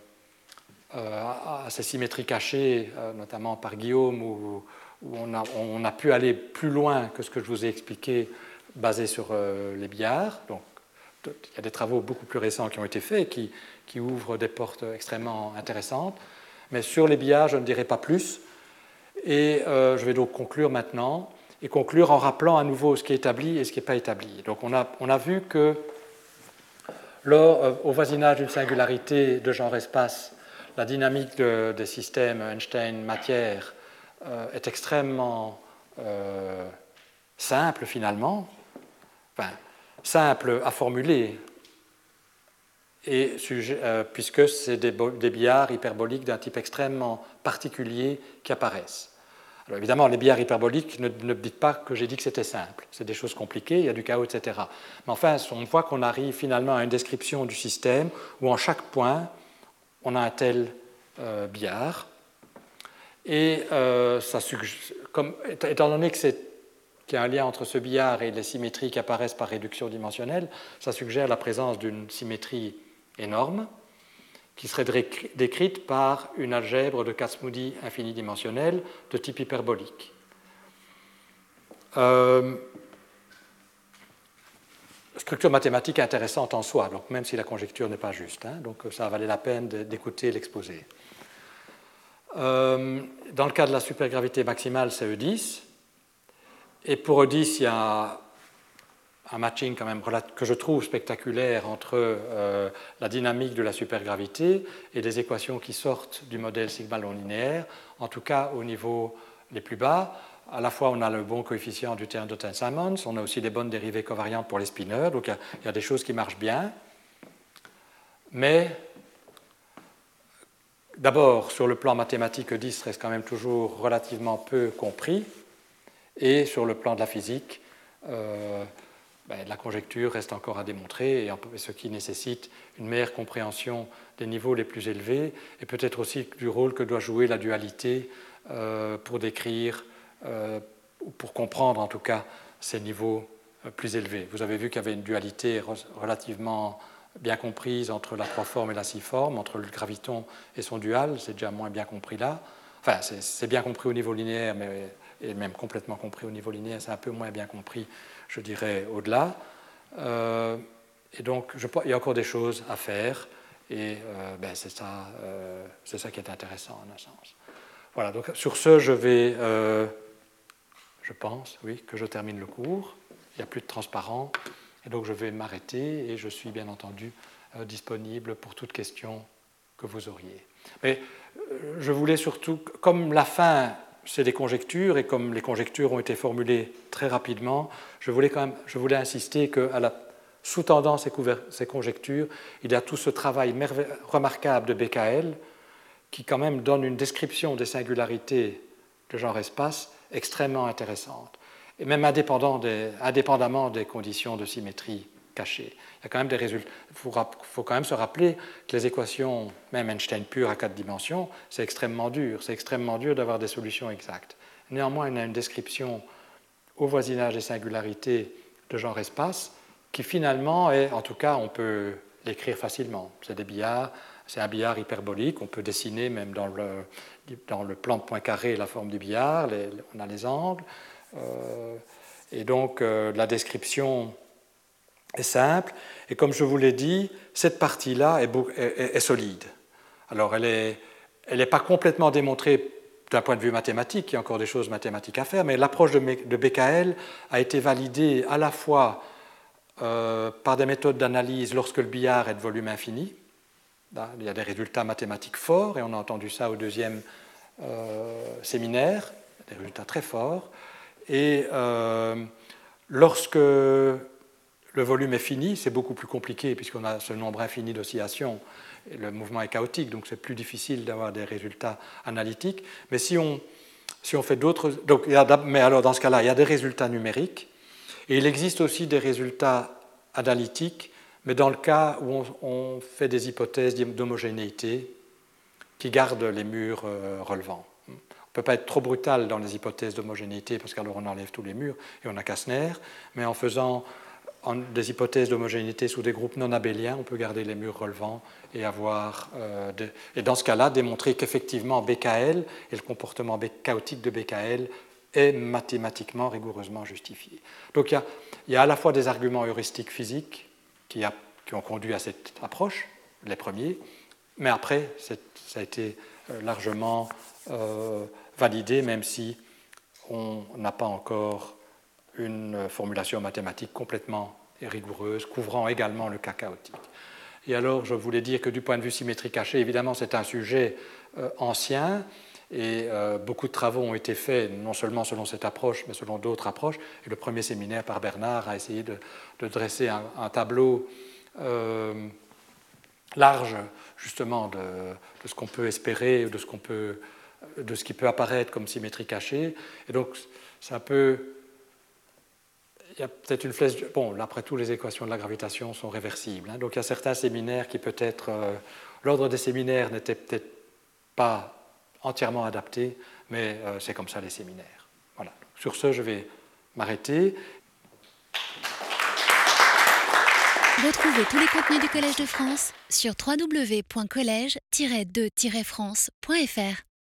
à ces symétries cachées, euh, notamment par Guillaume, où, on, a, pu aller plus loin que ce que je vous ai expliqué, basé sur les billards. Donc, il y a des travaux beaucoup plus récents qui ont été faits qui, ouvrent des portes extrêmement intéressantes. Mais sur les billards, je ne dirai pas plus. Et je vais donc conclure maintenant et conclure en rappelant à nouveau ce qui est établi et ce qui n'est pas établi. Donc on a, vu que euh, au voisinage d'une singularité de genre-espace, la dynamique des systèmes Einstein-matière euh, est extrêmement euh, simple finalement, enfin, simple à formuler, et puisque c'est des, des billards hyperboliques d'un type extrêmement particulier qui apparaissent. Alors évidemment, les billards hyperboliques, ne, ne dites pas que j'ai dit que c'était simple. C'est des choses compliquées, il y a du chaos, etc. Mais enfin, on voit qu'on arrive finalement à une description du système où en chaque point, on a un tel euh, billard. Et euh, ça étant donné qu'il y a un lien entre ce billard et les symétries qui apparaissent par réduction dimensionnelle, ça suggère la présence d'une symétrie énorme qui serait décrite par une algèbre de Kac-Moody infinidimensionnelle de type hyperbolique. Euh, structure mathématique intéressante en soi, donc même si la conjecture n'est pas juste. Hein, donc ça valait la peine d'écouter l'exposé. Euh, dans le cas de la supergravité maximale, c'est E10. Et pour E10, il y a un matching quand même que je trouve spectaculaire entre euh, la dynamique de la supergravité et les équations qui sortent du modèle sigma non linéaire, en tout cas au niveau les plus bas. À la fois, on a le bon coefficient du terme de Simons, on a aussi des bonnes dérivées covariantes pour les spineurs, donc il y, a, des choses qui marchent bien. Mais d'abord, sur le plan mathématique, 10 reste quand même toujours relativement peu compris, et sur le plan de la physique, euh, ben, la conjecture reste encore à démontrer, et ce qui nécessite une meilleure compréhension des niveaux les plus élevés, et peut-être aussi du rôle que doit jouer la dualité euh, pour décrire, pour comprendre en tout cas, ces niveaux euh, plus élevés. Vous avez vu qu'il y avait une dualité relativement bien comprise entre la 3 forme et la 6 forme, entre le graviton et son dual, c'est déjà moins bien compris là. Enfin, c'est bien compris au niveau linéaire, mais et même complètement compris au niveau linéaire, c'est un peu moins bien compris je dirais, au-delà. Euh, et donc, il y a encore des choses à faire, et euh, ben, c'est ça, euh, ça qui est intéressant, en un sens. Voilà, donc sur ce, je vais, je pense, oui, que je termine le cours. Il n'y a plus de transparent, et donc je vais m'arrêter, et je suis bien entendu disponible pour toute question que vous auriez. Mais je voulais surtout, comme la fin c'est des conjectures, et comme les conjectures ont été formulées très rapidement, je voulais, quand même, je voulais insister qu'à la sous-tendant ces, ces, conjectures, il y a tout ce travail remarquable de BKL qui quand même donne une description des singularités de genre-espace extrêmement intéressante, et même indépendant indépendamment des conditions de symétrie cachées. Il y a quand même des résultats. Faut, faut, quand même se rappeler que les équations, même Einstein pure à quatre dimensions, c'est extrêmement dur. C'est extrêmement dur d'avoir des solutions exactes. Néanmoins, il y a une description au voisinage des singularités de genre espace qui finalement est, en tout cas, on peut l'écrire facilement. C'est des billards, c'est un billard hyperbolique, on peut dessiner même dans le, plan de point carré la forme du billard, on a les angles. Euh, et donc euh, la description est simple. Et comme je vous l'ai dit, cette partie-là est, solide. Alors, elle n'est pas complètement démontrée d'un point de vue mathématique, il y a encore des choses mathématiques à faire, mais l'approche de, de BKL a été validée à la fois euh, par des méthodes d'analyse lorsque le billard est de volume infini. Il y a des résultats mathématiques forts, et on a entendu ça au deuxième euh, séminaire, des résultats très forts. Et euh, lorsque le volume est fini, c'est beaucoup plus compliqué puisqu'on a ce nombre infini d'oscillations le mouvement est chaotique, donc c'est plus difficile d'avoir des résultats analytiques. Mais si on, fait d'autres. Mais alors, dans ce cas-là, il y a des résultats numériques. Et il existe aussi des résultats analytiques, mais dans le cas où on, fait des hypothèses d'homogénéité qui gardent les murs euh, relevants. On ne peut pas être trop brutal dans les hypothèses d'homogénéité parce qu'alors on enlève tous les murs et on a Kastner, mais en faisant des hypothèses d'homogénéité sous des groupes non abéliens, on peut garder les murs relevants et avoir, euh, et dans ce cas-là, démontrer qu'effectivement BKL et le comportement chaotique de BKL est mathématiquement rigoureusement justifié. Donc il y a, à la fois des arguments heuristiques physiques qui, ont conduit à cette approche, les premiers, mais après, ça a été euh, largement euh, validé, même si on n'a pas encore une formulation mathématique complètement rigoureuse, couvrant également le cas chaotique. Et alors, je voulais dire que du point de vue symétrie cachée, évidemment, c'est un sujet euh, ancien, et euh, beaucoup de travaux ont été faits, non seulement selon cette approche, mais selon d'autres approches. Et le premier séminaire par Bernard a essayé de, dresser un, tableau euh, large, justement, de, ce qu'on peut espérer, de ce, qu'on peut, de ce qui peut apparaître comme symétrie cachée. Et donc, c'est un peu il y a peut-être une flèche. Bon, après tout, les équations de la gravitation sont réversibles. Hein. donc il y a certains séminaires qui peut-être. Euh, l'ordre des séminaires n'était peut-être pas entièrement adapté, mais euh, c'est comme ça les séminaires. Voilà. Sur ce, je vais m'arrêter. Retrouvez tous les contenus du Collège de France sur www.colège-2-france.fr.